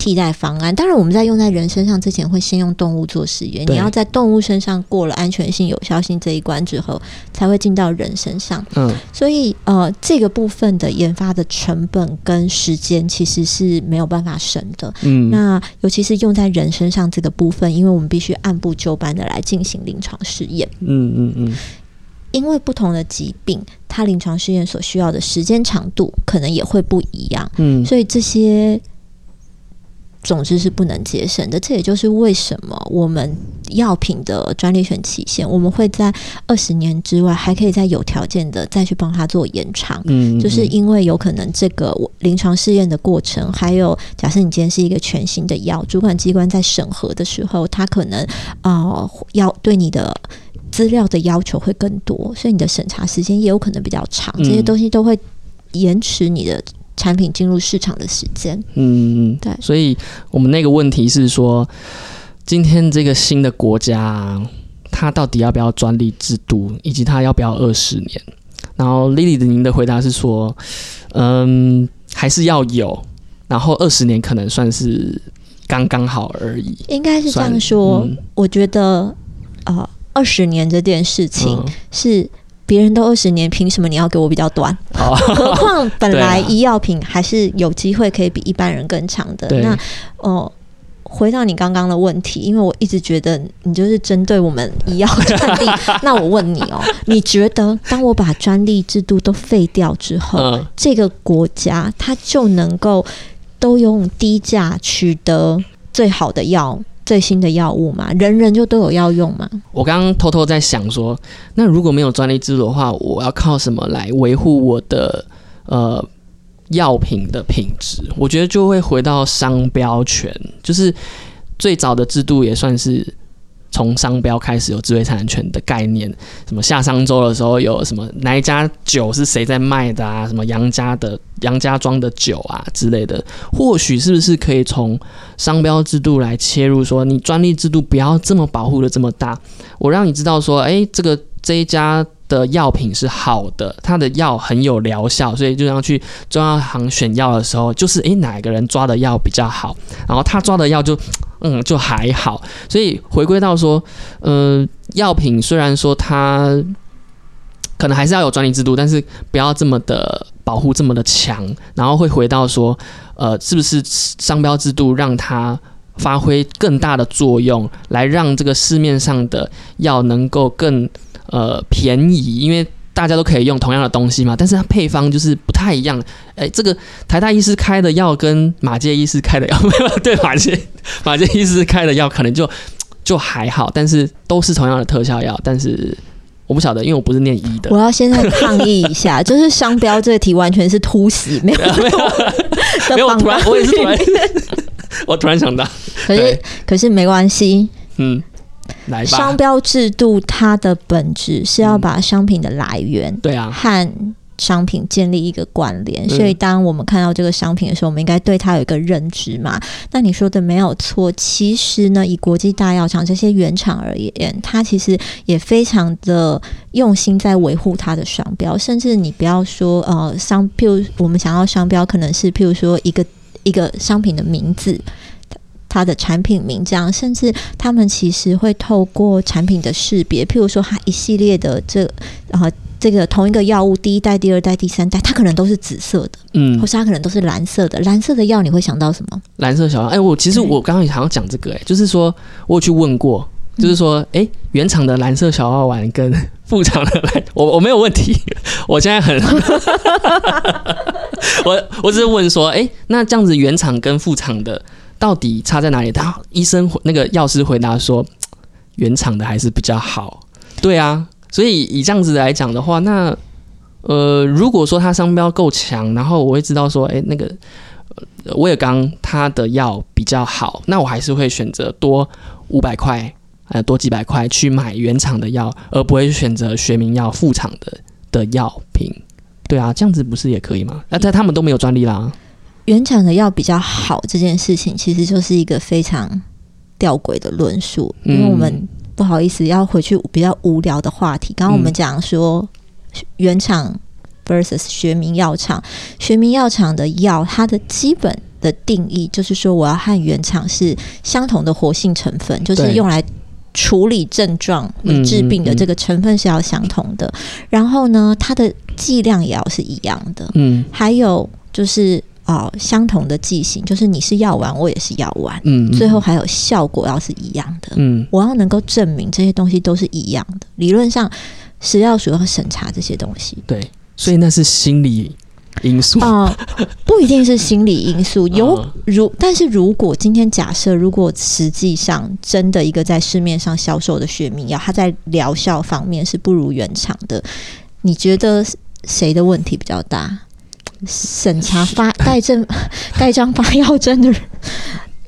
Speaker 2: 替代方案。当然，我们在用在人身上之前，会先用动物做实验。你要在动物身上过了安全性、有效性这一关之后，才会进到人身上。
Speaker 1: 嗯
Speaker 2: 所以，呃，这个部分的研发的成本跟时间其实是没有办法省的。
Speaker 1: 嗯，
Speaker 2: 那尤其是用在人身上这个部分，因为我们必须按部就班的来进行临床试验。
Speaker 1: 嗯嗯嗯
Speaker 2: 因为不同的疾病，它临床试验所需要的时间长度可能也会不一样，
Speaker 1: 嗯
Speaker 2: 所以这些总之是不能节省的。这也就是为什么我们药品的专利权期限，我们会在二十年之外，还可以再有条件的再去帮他做延长。
Speaker 1: 嗯，
Speaker 2: 就是因为有可能这个临床试验的过程，还有假设你今天是一个全新的药，主管机关在审核的时候，他可能呃要对你的资料的要求会更多，所以你的审查时间也有可能比较长，
Speaker 1: 嗯
Speaker 2: 这些东西都会延迟你的产品进入市场的时间。
Speaker 1: 嗯嗯，
Speaker 2: 对
Speaker 1: 所以我们那个问题是说，今天这个新的国家、啊，它到底要不要专利制度，以及它要不要二十年？然后 Lily 的您的回答是说，嗯，还是要有，然后二十年可能算是刚刚好而已。
Speaker 2: 应该是这样说，
Speaker 1: 嗯
Speaker 2: 我觉得呃，二十年这件事情
Speaker 1: 嗯
Speaker 2: 是。别人都二十年，凭什么你要给我比较短？
Speaker 1: 好，
Speaker 2: 何况本来医药品还是有机会可以比一般人更长的。那哦、回到你刚刚的问题，因为我一直觉得你就是针对我们医药专利。那我问你哦，你觉得当我把专利制度都废掉之后，
Speaker 1: 嗯
Speaker 2: 这个国家它就能够都用低价取得最好的药、最新的药物嘛？人人就都有药用嘛？
Speaker 1: 我刚刚偷偷在想说，那如果没有专利制度的话，我要靠什么来维护我的呃药品的品质？我觉得就会回到商标权，就是最早的制度也算是从商标开始有智慧产权的概念。什么下商周的时候有什么哪一家酒是谁在卖的啊？什么杨家的杨家庄的酒啊之类的，或许是不是可以从商标制度来切入，说你专利制度不要这么保护的这么大，我让你知道说，诶，这个这一家的药品是好的，它的药很有疗效，所以就像去中药行选药的时候，就是诶哪个人抓的药比较好，然后他抓的药就嗯就还好，所以回归到说，呃，药品虽然说它可能还是要有专利制度，但是不要这么的保护这么的强，然后会回到说，呃，是不是商标制度让它发挥更大的作用，来让这个市面上的药能够更呃便宜，因为大家都可以用同样的东西嘛，但是它配方就是不太一样。哎，这个台大医师开的药跟马介医师开的药，没 有对马介马介医师开的药可能就。就还好，但是都是同样的特效药，但是我不晓得，因为我不是念医的
Speaker 2: 我。要现在抗议一下，就是商标这个题完全是突袭，没有
Speaker 1: 没有，
Speaker 2: 的
Speaker 1: 没有，我突然我也是突然，我突然想到，
Speaker 2: 可是可是没关系，
Speaker 1: 嗯，来吧
Speaker 2: 商，标制度它的本质是要把商品的来源
Speaker 1: 对啊，
Speaker 2: 和商品建立一个关联，
Speaker 1: 嗯
Speaker 2: 所以当我们看到这个商品的时候，我们应该对它有一个认知嘛。那你说的没有错，其实呢，以国际大药厂这些原厂而言，它其实也非常的用心在维护它的商标，甚至你不要说呃商，譬如我们想要商标，可能是譬如说一个一个商品的名字。它的产品名这样，甚至他们其实会透过产品的识别，譬如说它一系列的这啊、这个同一个药物第一代、第二代、第三代，它可能都是紫色的，
Speaker 1: 嗯
Speaker 2: 或，是它可能都是蓝色的。蓝色的药你会想到什么？
Speaker 1: 蓝色小药，哎、我其实我刚刚也想要讲这个、哎，就是说我有去问过，就是说，哎、原厂的蓝色小药丸跟 副厂的蓝，我我没有问题，我现在很，我我只是问说，哎、那这样子原厂跟副厂的到底差在哪里？他医生那个药师回答说，原厂的还是比较好，对啊，所以以这样子来讲的话，那呃，如果说它商标够强，然后我会知道说，哎、那个呃威尔刚他的药比较好，那我还是会选择多五百块，呃，多几百块去买原厂的药，而不会选择学名药副厂的的药品。对啊，这样子不是也可以吗？那、在他们都没有专利啦。
Speaker 2: 原厂的药比较好这件事情，其实就是一个非常吊诡的论述，因为我们不好意思要回去比较无聊的话题。刚刚我们讲说原厂 versus 学名药厂，学名药厂的药它的基本的定义就是说，我要和原厂是相同的活性成分，就是用来。处理症状、
Speaker 1: 与
Speaker 2: 治病的这个成分是要相同的，然后呢，它的剂量也要是一样的。
Speaker 1: 嗯
Speaker 2: 还有就是哦、相同的剂型，就是你是药丸，我也是药丸，
Speaker 1: 嗯，嗯
Speaker 2: 最后还有效果要是一样的。
Speaker 1: 嗯
Speaker 2: 我要能够证明这些东西都是一样的，理论上食药署要审查这些东西。
Speaker 1: 对，所以那是心理因素。
Speaker 2: 啊、不一定是心理因素，有
Speaker 1: 嗯
Speaker 2: 如，但是如果今天假设，如果实际上真的一个在市面上销售的血命药，它在疗效方面是不如原厂的，你觉得谁的问题比较大？审查发盖证 盖章发药证的人。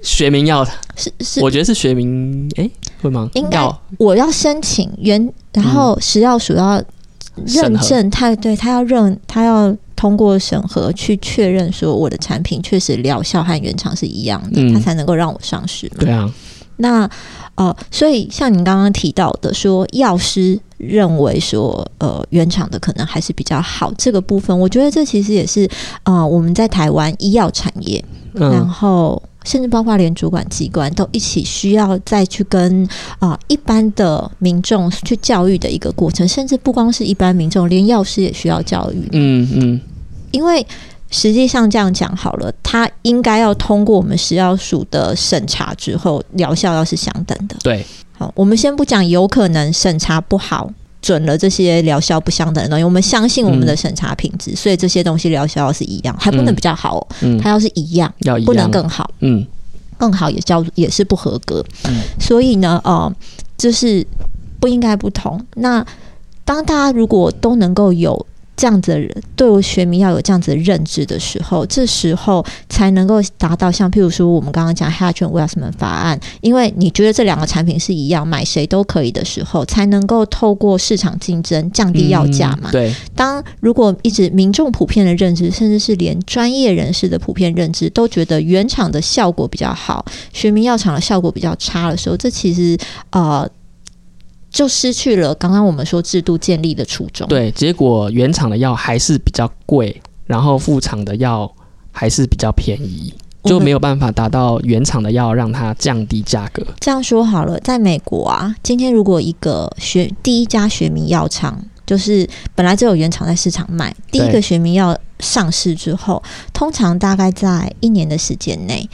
Speaker 1: 学名药，
Speaker 2: 是是，
Speaker 1: 我觉得是学名，哎、会吗？
Speaker 2: 应该我要申请原，然后食药署要认证，他对他要认，他要通过审核去确认说我的产品确实疗效和原厂是一样的，
Speaker 1: 嗯。
Speaker 2: 他才能够让我上市嘛。
Speaker 1: 对啊，
Speaker 2: 那呃，所以像你刚刚提到的说，药师认为说，呃，原厂的可能还是比较好，这个部分，我觉得这其实也是呃，我们在台湾医药产业，然
Speaker 1: 嗯
Speaker 2: 后甚至包括连主管机关都一起需要再去跟啊、一般的民众去教育的一个过程，甚至不光是一般民众，连药师也需要教育，
Speaker 1: 嗯嗯，
Speaker 2: 因为实际上这样讲好了，它应该要通过我们食药署的审查之后，疗效要是相等的。
Speaker 1: 对，
Speaker 2: 好，我们先不讲有可能审查不好。准了这些疗效不相等的东西，我们相信我们的审查品质，所以这些东西疗效要是一样，还不能
Speaker 1: 嗯
Speaker 2: 比较好、哦，
Speaker 1: 嗯，
Speaker 2: 它要是一样，
Speaker 1: 要
Speaker 2: 不能更好。
Speaker 1: 嗯
Speaker 2: 更好也叫也是不合格。
Speaker 1: 嗯
Speaker 2: 所以呢，呃，就是不应该不同。那当大家如果都能够有这样子的人对我学名要有这样子的认知的时候，这时候才能够达到像譬如说我们刚刚讲 Hatch and Westman 法案，因为你觉得这两个产品是一样，买谁都可以的时候，才能够透过市场竞争降低药价嘛。
Speaker 1: 嗯对，
Speaker 2: 当如果一直民众普遍的认知，甚至是连专业人士的普遍认知都觉得原厂的效果比较好，学名药厂的效果比较差的时候，这其实呃就失去了刚刚我们说制度建立的初衷。，
Speaker 1: 对，结果原厂的药还是比较贵，然后副厂的药还是比较便宜，就没有办法达到原厂的药让它降低价格。
Speaker 2: 这样说好了，在美国啊，今天如果一个学第一家学名药厂，就是本来就有原厂在市场卖，第一个学名药上市之后，通常大概在一年的时间内。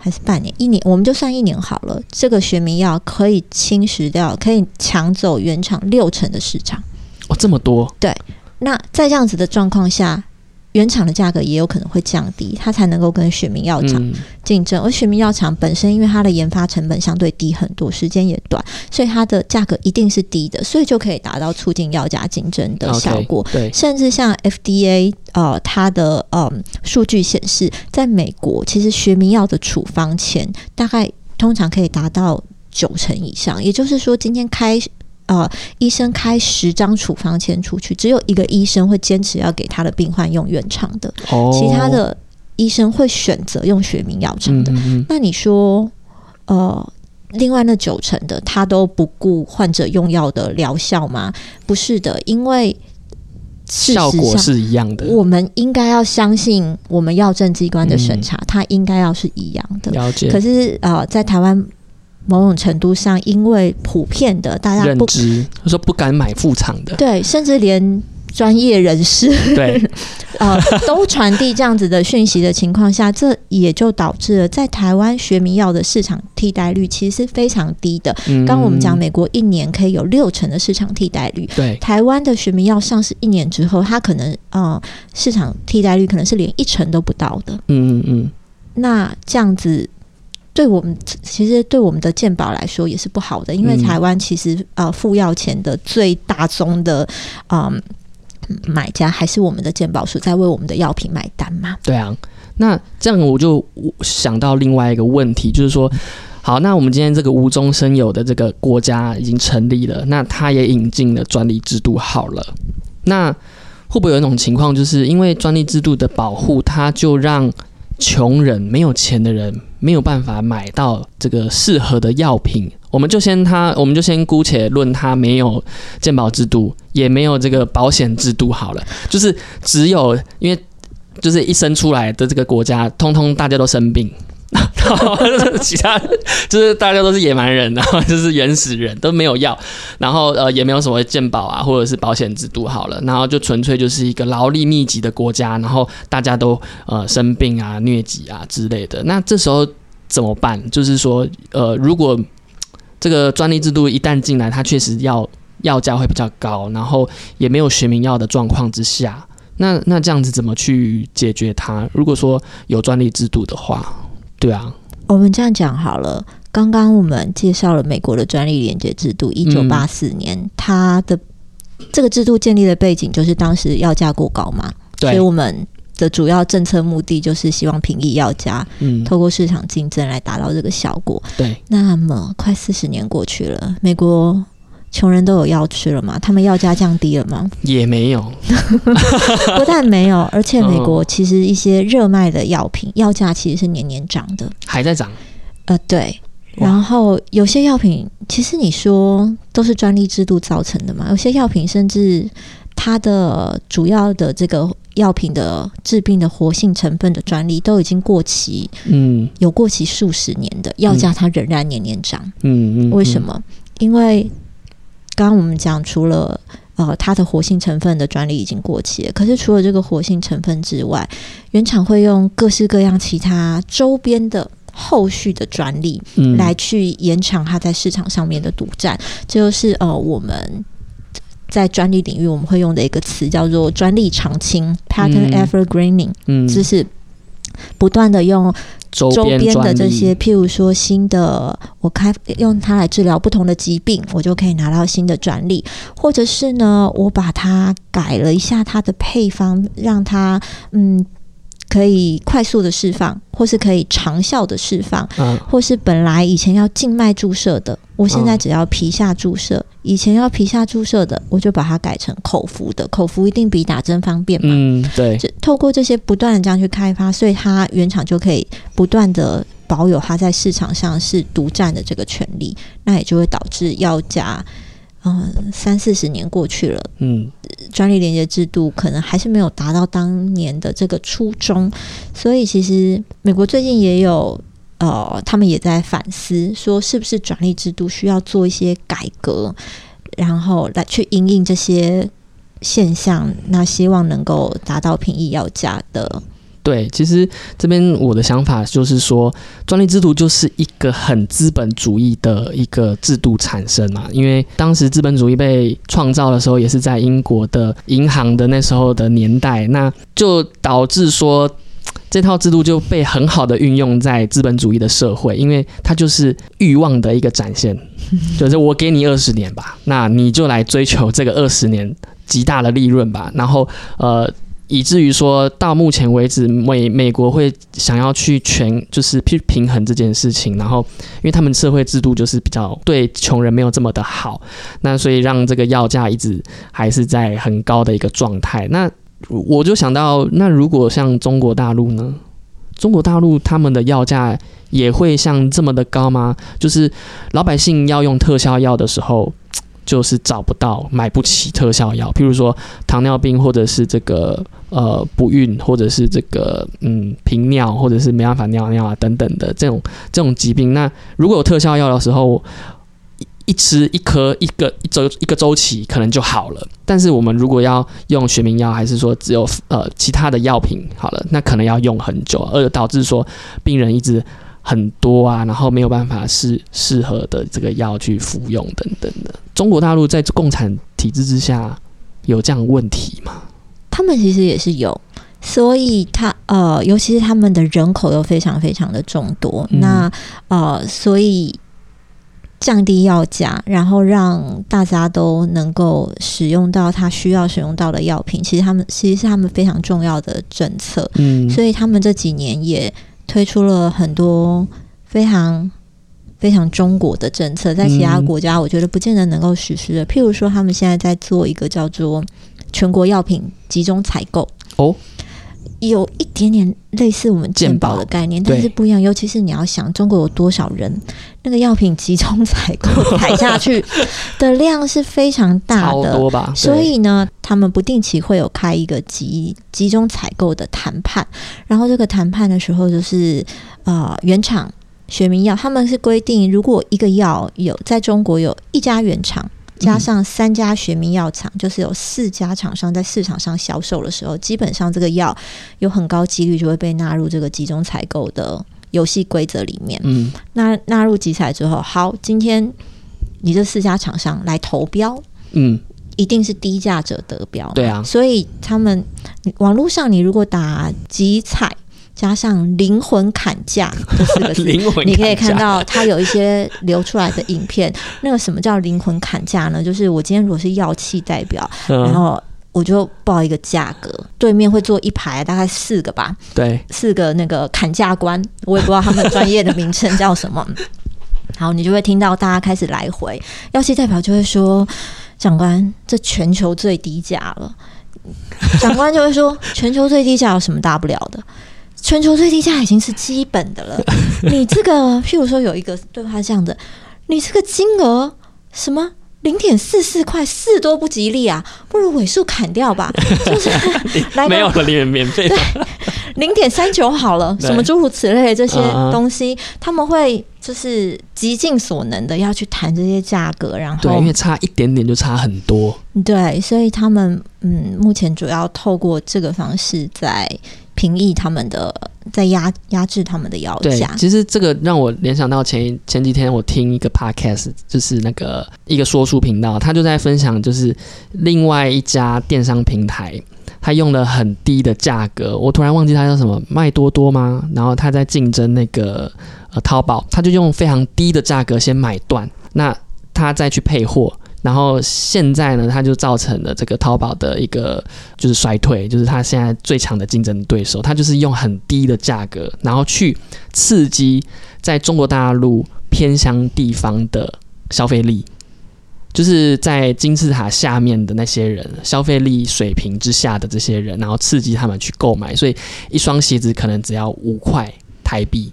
Speaker 2: 还是半年、一年，我们就算一年好了。这个学名药可以侵蚀掉，可以抢走原厂六成的市场。
Speaker 1: 哦，这么多，对
Speaker 2: 那在这样子的状况下，原厂的价格也有可能会降低，它才能够跟雪明药厂竞争。而雪明药厂本身因为它的研发成本相对低很多，时间也短，所以它的价格一定是低的，所以就可以达到促进药价竞争的效果。
Speaker 1: 对，
Speaker 2: 甚至像 FDA 呃，它的嗯数据显示，在美国其实学名药的处方前大概通常可以达到九成以上，也就是说，今天开。呃，医生开十张处方签出去，只有一个医生会坚持要给他的病患用原厂的，其他的医生会选择用学名药厂的。那你说，呃，另外那九成的他都不顾患者用药的疗效吗？不是的，因为
Speaker 1: 效果是一样的。
Speaker 2: 我们应该要相信我们药政机关的审查，它应该要是一样的。
Speaker 1: 了解。
Speaker 2: 可是呃，在台湾。某种程度上，因为普遍的大家
Speaker 1: 认知，说不敢买副厂的，
Speaker 2: 对，甚至连专业人士
Speaker 1: 对
Speaker 2: 啊 都传递这样子的讯息的情况下，这也就导致了在台湾学名药的市场替代率其实是非常低的。刚我们讲美国一年可以有六成的市场替代率，
Speaker 1: 对
Speaker 2: 台湾的学名药上市一年之后，它可能啊市场替代率可能是连一成都不到的。嗯嗯嗯，那这样子。对我们其实对我们的健保来说也是不好的，因为台湾其实呃付药钱的最大宗的啊买家还是我们的健保署在为我们的药品买单嘛。
Speaker 1: 对啊，那这样我就想到另外一个问题，就是说，好，那我们今天这个无中生有的这个国家已经成立了，那它也引进了专利制度，好了，那会不会有一种情况，就是因为专利制度的保护，它就让穷人没有钱的人没有办法买到这个适合的药品，我们就先他，我们就先姑且论他没有健保制度，也没有这个保险制度好了，就是只有因为就是一生出来的这个国家，通通大家都生病。其他就是大家都是野蛮人，然后 就是原始人都没有药，然后呃也没有什么健保啊，或者是保险制度好了，然后就纯粹就是一个劳力密集的国家，然后大家都呃生病啊、疟疾啊之类的。那这时候怎么办？就是说呃，如果这个专利制度一旦进来，它确实要药价会比较高，然后也没有学名药的状况之下，那那这样子怎么去解决它？如果说有专利制度的话。对啊，
Speaker 2: 我们这样讲好了。刚刚我们介绍了美国的专利连接制度，一九八四年，它的这个制度建立的背景就是当时药价过高嘛，所以我们的主要政策目的就是希望平抑药价，嗯，透过市场竞争来达到这个效果。
Speaker 1: 对，
Speaker 2: 那么快四十年过去了，美国。穷人都有药吃了吗？他们药价降低了吗？
Speaker 1: 也没有，
Speaker 2: 不但没有，而且美国其实一些热卖的药品药价其实是年年涨的，
Speaker 1: 还在涨。
Speaker 2: 呃，对。然后有些药品，其实你说都是专利制度造成的嘛？有些药品甚至它的主要的这个药品的治病的活性成分的专利都已经过期，嗯，有过期数十年的药价，它仍然年年涨。嗯嗯，为什么？因为刚刚我们讲，除了呃它的活性成分的专利已经过期了，可是除了这个活性成分之外，原厂会用各式各样其他周边的后续的专利来去延长它在市场上面的独占。这就是呃我们在专利领域我们会用的一个词，叫做专利长青 （patent evergreening）。嗯，就是不断的用。周边的这些，譬如说新的，我开用它来治疗不同的疾病，我就可以拿到新的专利，或者是呢，我把它改了一下它的配方，让它嗯。可以快速的释放，或是可以长效的释放，或是本来以前要静脉注射的，我现在只要皮下注射；以前要皮下注射的，我就把它改成口服的。口服一定比打针方便嘛？
Speaker 1: 嗯，对。
Speaker 2: 透过这些不断的这样去开发，所以它原厂就可以不断的保有它在市场上是独占的这个权利，那也就会导致药价。嗯，三四十年过去了，嗯，专利连接制度可能还是没有达到当年的这个初衷，所以其实美国最近也有呃，他们也在反思，说是不是专利制度需要做一些改革，然后来去应应这些现象，那希望能够达到平抑药价的
Speaker 1: 对，其实这边我的想法就是说，专利制度就是一个很资本主义的一个制度产生嘛。因为当时资本主义被创造的时候，也是在英国的银行的那时候的年代，那就导致说这套制度就被很好的运用在资本主义的社会，因为它就是欲望的一个展现，就是我给你二十年吧，那你就来追求这个二十年极大的利润吧，然后呃。以至于说到目前为止，美美国会想要去全就是去平衡这件事情，然后因为他们社会制度就是比较对穷人没有这么的好，那所以让这个药价一直还是在很高的一个状态。那我就想到，那如果像中国大陆呢？中国大陆他们的药价也会像这么的高吗？就是老百姓要用特效药的时候。就是找不到买不起特效药，譬如说糖尿病，或者是这个呃不孕，或者是这个嗯频尿，或者是没办法尿尿啊等等的这种这种疾病。那如果有特效药的时候，一吃一颗一个一周一个周期可能就好了。但是我们如果要用学名药，还是说只有呃其他的药品好了，那可能要用很久，而导致说病人一直。很多啊，然后没有办法适适合的这个药去服用等等的。中国大陆在共产体制之下有这样问题吗？
Speaker 2: 他们其实也是有，所以他呃，尤其是他们的人口又非常非常的众多，那呃，所以降低药价，然后让大家都能够使用到他需要使用到的药品，其实他们其实是他们非常重要的政策。嗯，所以他们这几年也。推出了很多非常非常中国的政策，在其他国家我觉得不见得能够实施的。譬如说，他们现在在做一个叫做全国药品集中采购哦，有一点点类似我们健保的概念，但是不一样。尤其是你要想中国有多少人，那个药品集中采购采下去 的量是非常大的，所以呢。他们不定期会有开一个集集中采购的谈判，然后这个谈判的时候就是呃原厂学名药，他们是规定，如果一个药有在中国有一家原厂加上三家学名药厂，就是有四家厂商在市场上销售的时候，基本上这个药有很高几率就会被纳入这个集中采购的游戏规则里面。嗯，那纳入集采之后，好，今天你这四家厂商来投标，嗯。一定是低价者得标，
Speaker 1: 对啊，
Speaker 2: 所以他们网络上，你如果打“集采”加上“灵魂砍价”这四个字，你可以看到它有一些流出来的影片。那个什么叫“灵魂砍价”呢？就是我今天如果是药企代表，然后我就报一个价格，对面会坐一排，大概四个吧，
Speaker 1: 对，
Speaker 2: 四个那个砍价官，我也不知道他们专业的名称叫什么。好，你就会听到大家开始来回，药企代表就会说。长官，这全球最低价了。长官就会说：“全球最低价有什么大不了的？全球最低价已经是基本的了。你这个，譬如说有一个对话这样的，你这个金额什么零点四四块四多不吉利啊，不如尾数砍掉吧。就是
Speaker 1: 没有了，免免费。
Speaker 2: 零点三九好了，什么诸如此类这些东西，他们会。”就是极尽所能的要去谈这些价格，然后
Speaker 1: 对，因为差一点点就差很多。
Speaker 2: 对，所以他们嗯，目前主要透过这个方式在平抑他们的，在压压制他们的要价。
Speaker 1: 其实这个让我联想到前前几天我听一个 podcast，就是那个一个说书频道，他就在分享，就是另外一家电商平台，他用了很低的价格，我突然忘记他叫什么，麦多多吗？然后他在竞争那个。呃，淘宝他就用非常低的价格先买断，那他再去配货，然后现在呢，他就造成了这个淘宝的一个就是衰退，就是他现在最强的竞争对手，他就是用很低的价格，然后去刺激在中国大陆偏乡地方的消费力，就是在金字塔下面的那些人，消费力水平之下的这些人，然后刺激他们去购买，所以一双鞋子可能只要五块台币。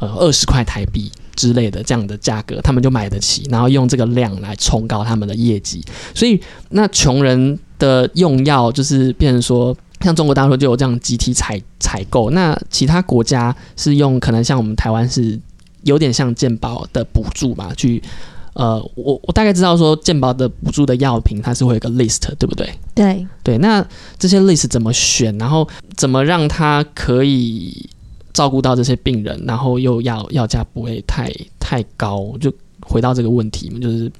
Speaker 1: 呃，二十块台币之类的这样的价格，他们就买得起，然后用这个量来冲高他们的业绩。所以，那穷人的用药就是变成说，像中国大陆就有这样集体采采购。那其他国家是用可能像我们台湾是有点像健保的补助嘛，去呃，我我大概知道说健保的补助的药品它是会有个 list，对不对？
Speaker 2: 对，
Speaker 1: 对，那这些 list 怎么选，然后怎么让它可以照顾到这些病人，然后又要药价不会太太高？就回到这个问题嘛，就是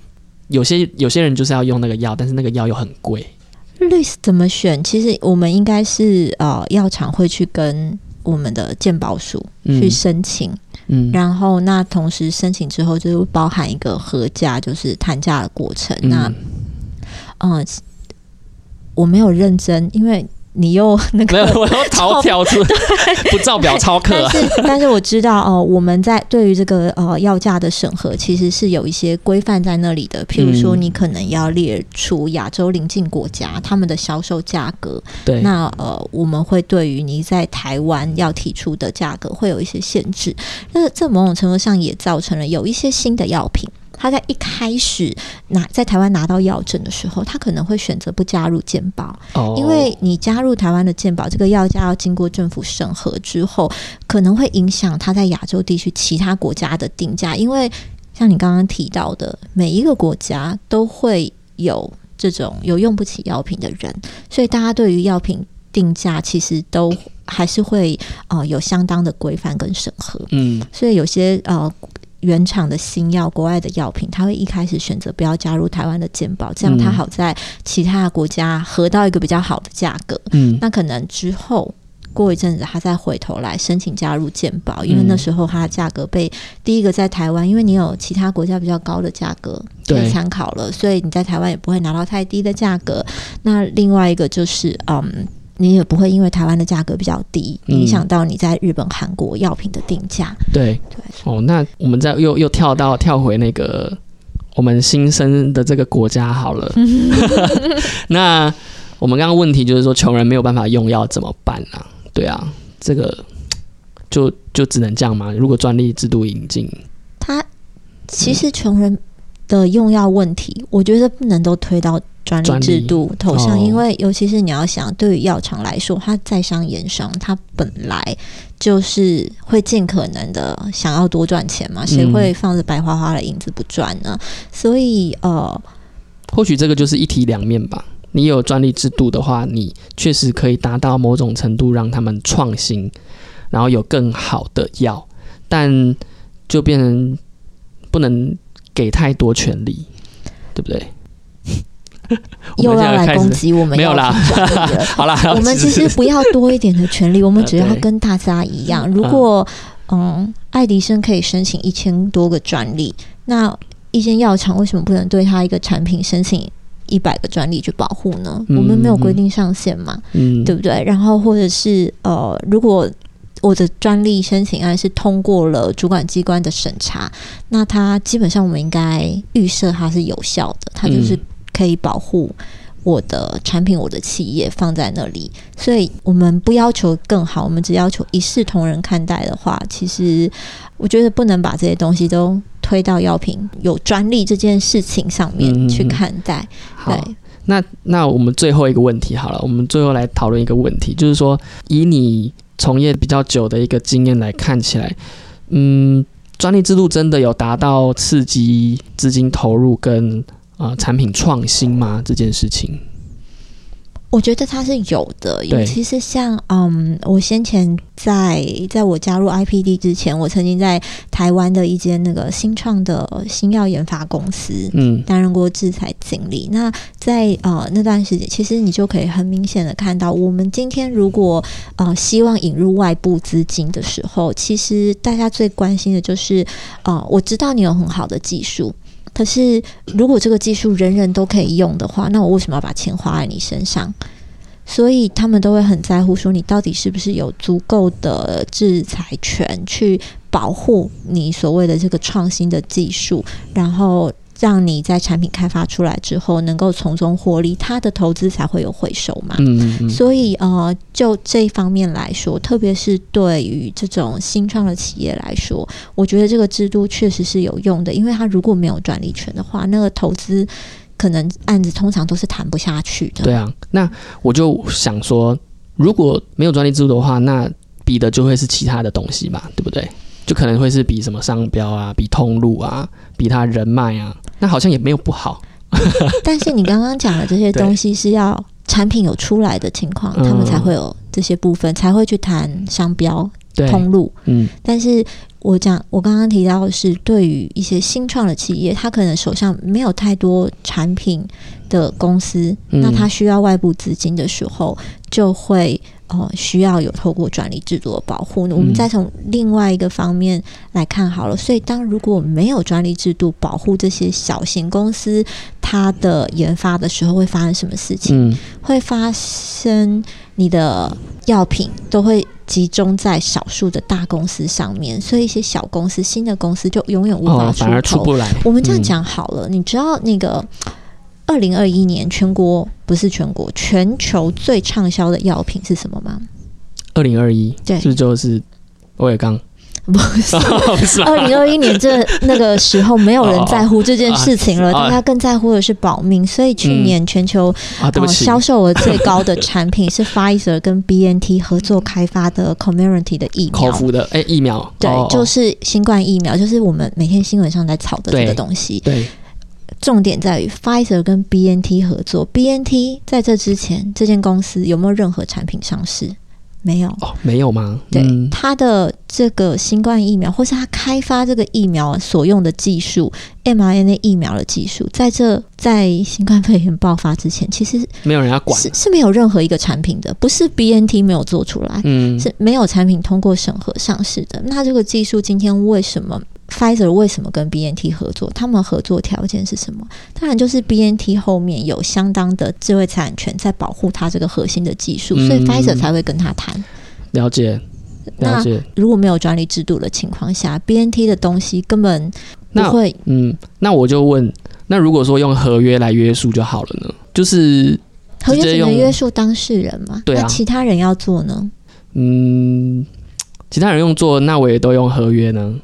Speaker 1: 有些有些人就是要用那个药，但是那个药又很贵。
Speaker 2: list 怎么选？其实我们应该是呃，药厂会去跟我们的健保署
Speaker 1: 嗯
Speaker 2: 去申请，
Speaker 1: 嗯
Speaker 2: 然后那同时申请之后，就是包含一个核价，就是谈价的过程。那
Speaker 1: 嗯
Speaker 2: 嗯、呃我没有认真，因为你又那
Speaker 1: 没有，
Speaker 2: 个。
Speaker 1: 我要逃跳出 不照表操课啊。
Speaker 2: 但是，但是我知道哦、我们在对于这个呃药价的审核，其实是有一些规范在那里的。譬如说，
Speaker 1: 嗯
Speaker 2: 你可能要列出亚洲邻近国家他们的销售价格，
Speaker 1: 对，
Speaker 2: 那呃，我们会对于你在台湾要提出的价格会有一些限制。那这某种程度上也造成了有一些新的药品，它在一开始拿在台湾拿到药证的时候，他可能会选择不加入健保，
Speaker 1: 哦
Speaker 2: 因为你加入台湾的健保，这个药价要经过政府审核之后，可能会影响他在亚洲地区其他国家的定价，因为像你刚刚提到的，每一个国家都会有这种有用不起药品的人，所以大家对于药品定价其实都还是会呃有相当的规范跟审核，
Speaker 1: 嗯
Speaker 2: 所以有些呃。原厂的新药，国外的药品，他会一开始选择不要加入台湾的健保，这样他
Speaker 1: 嗯
Speaker 2: 好在其他的国家合到一个比较好的价格。
Speaker 1: 嗯
Speaker 2: 那可能之后过一阵子，他再回头来申请加入健保，因为
Speaker 1: 嗯
Speaker 2: 那时候它的价格被第一个在台湾，因为你有其他国家比较高的价格可以参考了，所以你在台湾也不会拿到太低的价格。那另外一个就是，嗯。你也不会因为台湾的价格比较低，
Speaker 1: 嗯
Speaker 2: 影响到你在日本、韩国药品的定价。
Speaker 1: 对
Speaker 2: 对，
Speaker 1: 哦，那我们再又又跳到跳回那个我们新生的这个国家好了。那我们刚刚问题就是说，穷人没有办法用药怎么办啊？对啊，这个就就只能这样嘛。如果专利制度引进，
Speaker 2: 他其实穷人的用药问题，我觉得不能都推到专利制度头上，
Speaker 1: 哦
Speaker 2: 因为尤其是你要想，对于药厂来说，它在商言商，它本来就是会尽可能的想要多赚钱嘛，谁
Speaker 1: 嗯
Speaker 2: 会放着白花花的银子不赚呢？所以呃，
Speaker 1: 或许这个就是一体两面吧。你有专利制度的话，你确实可以达到某种程度让他们创新，然后有更好的药，但就变成不能给太多权利，对不对？我
Speaker 2: 又要来攻击我们
Speaker 1: 没有啦 好啦，
Speaker 2: 我们其实不要多一点的权利，我们只 要跟大家一样。如果嗯，爱迪生可以申请一千多个专利，那一间药厂为什么不能对他一个产品申请一百个专利去保护呢？
Speaker 1: 嗯
Speaker 2: 我们没有规定上限嘛，
Speaker 1: 嗯，
Speaker 2: 对不对？然后或者是呃，如果我的专利申请案是通过了主管机关的审查，那它基本上我们应该预设它是有效的，它就是
Speaker 1: 嗯
Speaker 2: 可以保护我的产品、我的企业放在那里。所以我们不要求更好，我们只要求一视同仁看待的话，其实我觉得不能把这些东西都推到药品有专利这件事情上面去看待。
Speaker 1: 好。
Speaker 2: 对，
Speaker 1: 那那我们最后一个问题好了，我们最后来讨论一个问题，就是说，以你从业比较久的一个经验来看起来，嗯，专利制度真的有达到刺激资金投入跟呃产品创新吗？这件事情，
Speaker 2: 我觉得它是有的，
Speaker 1: 对
Speaker 2: 尤其是像嗯，我先前在在我加入 IPD 之前，我曾经在台湾的一间那个新创的新药研发公司。
Speaker 1: 嗯
Speaker 2: 担任过制裁经理。那在呃那段时间，其实你就可以很明显的看到，我们今天如果呃希望引入外部资金的时候，其实大家最关心的就是，呃，我知道你有很好的技术。可是，如果这个技术人人都可以用的话，那我为什么要把钱花在你身上？所以他们都会很在乎，说你到底是不是有足够的制裁权去保护你所谓的这个创新的技术，然后让你在产品开发出来之后能够从中获利，它的投资才会有回收嘛。
Speaker 1: 嗯嗯嗯，
Speaker 2: 所以呃，就这一方面来说，特别是对于这种新创的企业来说，我觉得这个制度确实是有用的，因为他如果没有专利权的话，那个投资可能案子通常都是谈不下去的。
Speaker 1: 对啊，那我就想说，如果没有专利制度的话，那比的就会是其他的东西嘛，对不对？就可能会是比什么商标啊，比通路啊，比他人脉啊，那好像也没有不好。
Speaker 2: 但是你刚刚讲的这些东西是要产品有出来的情况，
Speaker 1: 嗯
Speaker 2: 他们才会有这些部分，才会去谈商标，通路。
Speaker 1: 嗯
Speaker 2: 但是我讲，我刚刚提到的是，对于一些新创的企业，他可能手上没有太多产品的公司，
Speaker 1: 嗯
Speaker 2: 那他需要外部资金的时候，就会呃需要有透过专利制度的保护。我们再从另外一个方面来看好了，所以当如果没有专利制度保护这些小型公司它的研发的时候，会发生什么事情？
Speaker 1: 嗯
Speaker 2: 会发生你的药品都会集中在少数的大公司上面，所以一些小公司、新的公司就永远无法
Speaker 1: 哦，
Speaker 2: 出头。
Speaker 1: 不来。
Speaker 2: 我们这样
Speaker 1: 嗯
Speaker 2: 讲好了，你知道那个二零二一年全国不是全国，全球最畅销的药品是什么吗？
Speaker 1: 二零二一，
Speaker 2: 对
Speaker 1: 是不是就是欧尔刚？
Speaker 2: 不是。二零二一年这那个时候，没有人在乎这件事情了，大家更在乎的是保命。所以去年全球销售额最高的产品是 Pfizer 跟 BNT 合作开发的 Comirnaty 的疫苗。
Speaker 1: 口服的哎疫苗，
Speaker 2: 对，
Speaker 1: 哦
Speaker 2: 就是新冠疫苗，就是我们每天新闻上在炒的这个东西。
Speaker 1: 对，
Speaker 2: 重点在于 Pfizer 跟 BNT 合作，BNT 在这之前，这间公司有没有任何产品上市？没有。
Speaker 1: 哦，没有吗？
Speaker 2: 对，
Speaker 1: 嗯
Speaker 2: 它的这个新冠疫苗，或是他开发这个疫苗所用的技术，mRNA 疫苗的技术，在这在新冠肺炎爆发之前，其实
Speaker 1: 没有人要管。
Speaker 2: 是是没有任何一个产品的，不是 BNT 没有做出来，
Speaker 1: 嗯，
Speaker 2: 是没有产品通过审核上市的。那这个技术今天为什么 Pfizer 为什么跟 BNT 合作？他们合作条件是什么？当然就是 BNT 后面有相当的智慧财产权在保护它这个核心的技术，所以
Speaker 1: 嗯
Speaker 2: Pfizer 才会跟他谈。
Speaker 1: 了解，了解。
Speaker 2: 如果没有专利制度的情况下，BNT 的东西根本不
Speaker 1: 那
Speaker 2: 会。
Speaker 1: 嗯，那我就问，那如果说用合约来约束就好了呢？就是
Speaker 2: 合约只能约束当事人嘛？
Speaker 1: 对啊
Speaker 2: 那其他人要做呢？
Speaker 1: 嗯，其他人用做，那我也都用合约呢。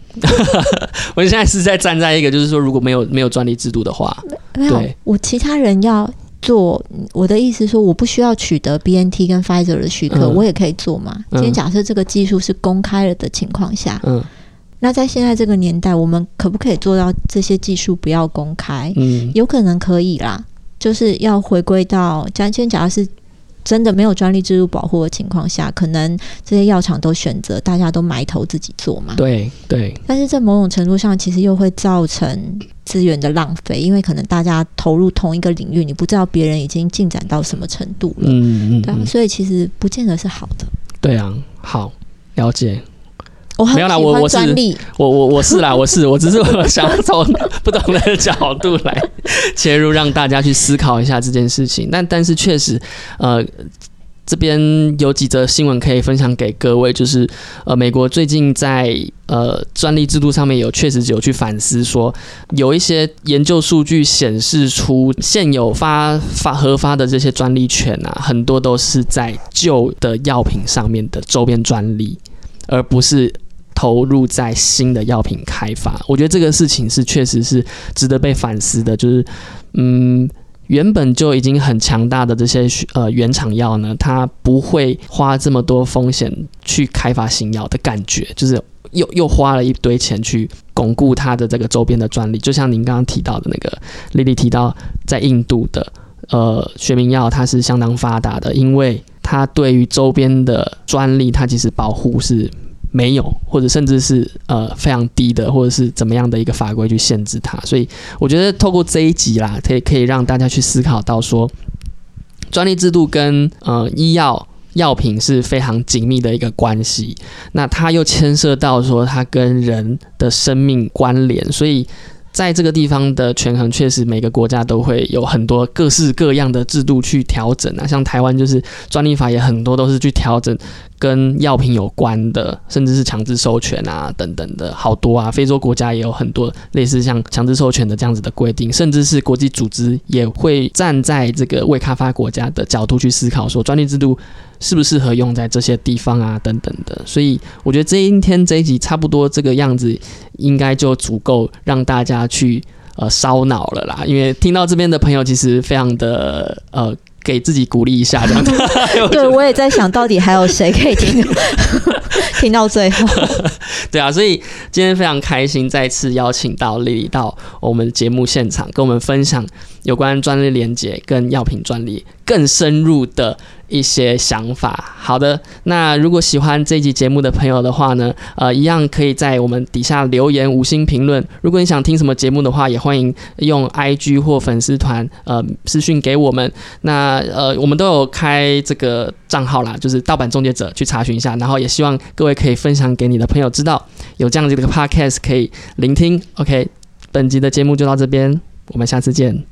Speaker 1: 我现在是在站在一个，就是说，如果没有没有专利制度的话，
Speaker 2: 没有
Speaker 1: 对，
Speaker 2: 我其他人要做，我的意思说，我不需要取得 BNT 跟 Pfizer 的许可，
Speaker 1: 嗯
Speaker 2: 我也可以做嘛。
Speaker 1: 嗯
Speaker 2: 今天假设这个技术是公开了的情况下，
Speaker 1: 嗯
Speaker 2: 那在现在这个年代，我们可不可以做到这些技术不要公开？
Speaker 1: 嗯
Speaker 2: 有可能可以啦，就是要回归到，假今天假设是。真的没有专利制度保护的情况下，可能这些药厂都选择大家都埋头自己做嘛。
Speaker 1: 对对，
Speaker 2: 但是在某种程度上，其实又会造成资源的浪费，因为可能大家投入同一个领域，你不知道别人已经进展到什么程度了，对啊，
Speaker 1: 嗯嗯嗯，
Speaker 2: 所以其实不见得是好的。
Speaker 1: 对啊，好了解。
Speaker 2: 我
Speaker 1: 没有啦我我是，我我我是啦，我是我只是我想要从不同的角度来切入，让大家去思考一下这件事情。但但是确实，呃。这边有几则新闻可以分享给各位，就是呃，美国最近在呃专利制度上面有确实有去反思说，有一些研究数据显示出现有发发核发的这些专利权啊，很多都是在旧的药品上面的周边专利，而不是投入在新的药品开发，我觉得这个事情是确实是值得被反思的。就是，嗯，原本就已经很强大的这些呃原厂药呢，它不会花这么多风险去开发新药的感觉，就是又又花了一堆钱去巩固它的这个周边的专利。就像您刚刚提到的那个丽丽提到，在印度的呃学名药，它是相当发达的，因为它对于周边的专利，它其实保护是没有，或者甚至是呃非常低的，或者是怎么样的一个法规去限制它。所以我觉得透过这一集啦，可以可以让大家去思考到说，专利制度跟呃医药。药品是非常紧密的一个关系，那它又牵涉到说它跟人的生命关联，所以在这个地方的权衡，确实每个国家都会有很多各式各样的制度去调整啊。像台湾就是专利法也很多都是去调整跟药品有关的，甚至是强制授权啊等等的好多啊。非洲国家也有很多类似像强制授权的这样子的规定，甚至是国际组织也会站在这个未开发国家的角度去思考，说专利制度适不适合用在这些地方啊等等的。所以我觉得这一天这一集差不多这个样子，应该就足够让大家去呃烧脑了啦。因为听到这边的朋友，其实非常的呃。给自己鼓励一下，这样子。
Speaker 2: 对我也在想到底还有谁可以听 听到最后。
Speaker 1: 对啊，所以今天非常开心，再次邀请到丽丽到我们节目现场，跟我们分享有关专利连接跟药品专利更深入的。一些想法。好的，那如果喜欢这集节目的朋友的话呢，呃，一样可以在我们底下留言五星评论。如果你想听什么节目的话，也欢迎用 IG 或粉丝团呃私讯给我们。那呃，我们都有开这个账号啦，就是盗版终结者去查询一下。然后也希望各位可以分享给你的朋友知道有这样子的一个 Podcast 可以聆听。OK，本集的节目就到这边，我们下次见。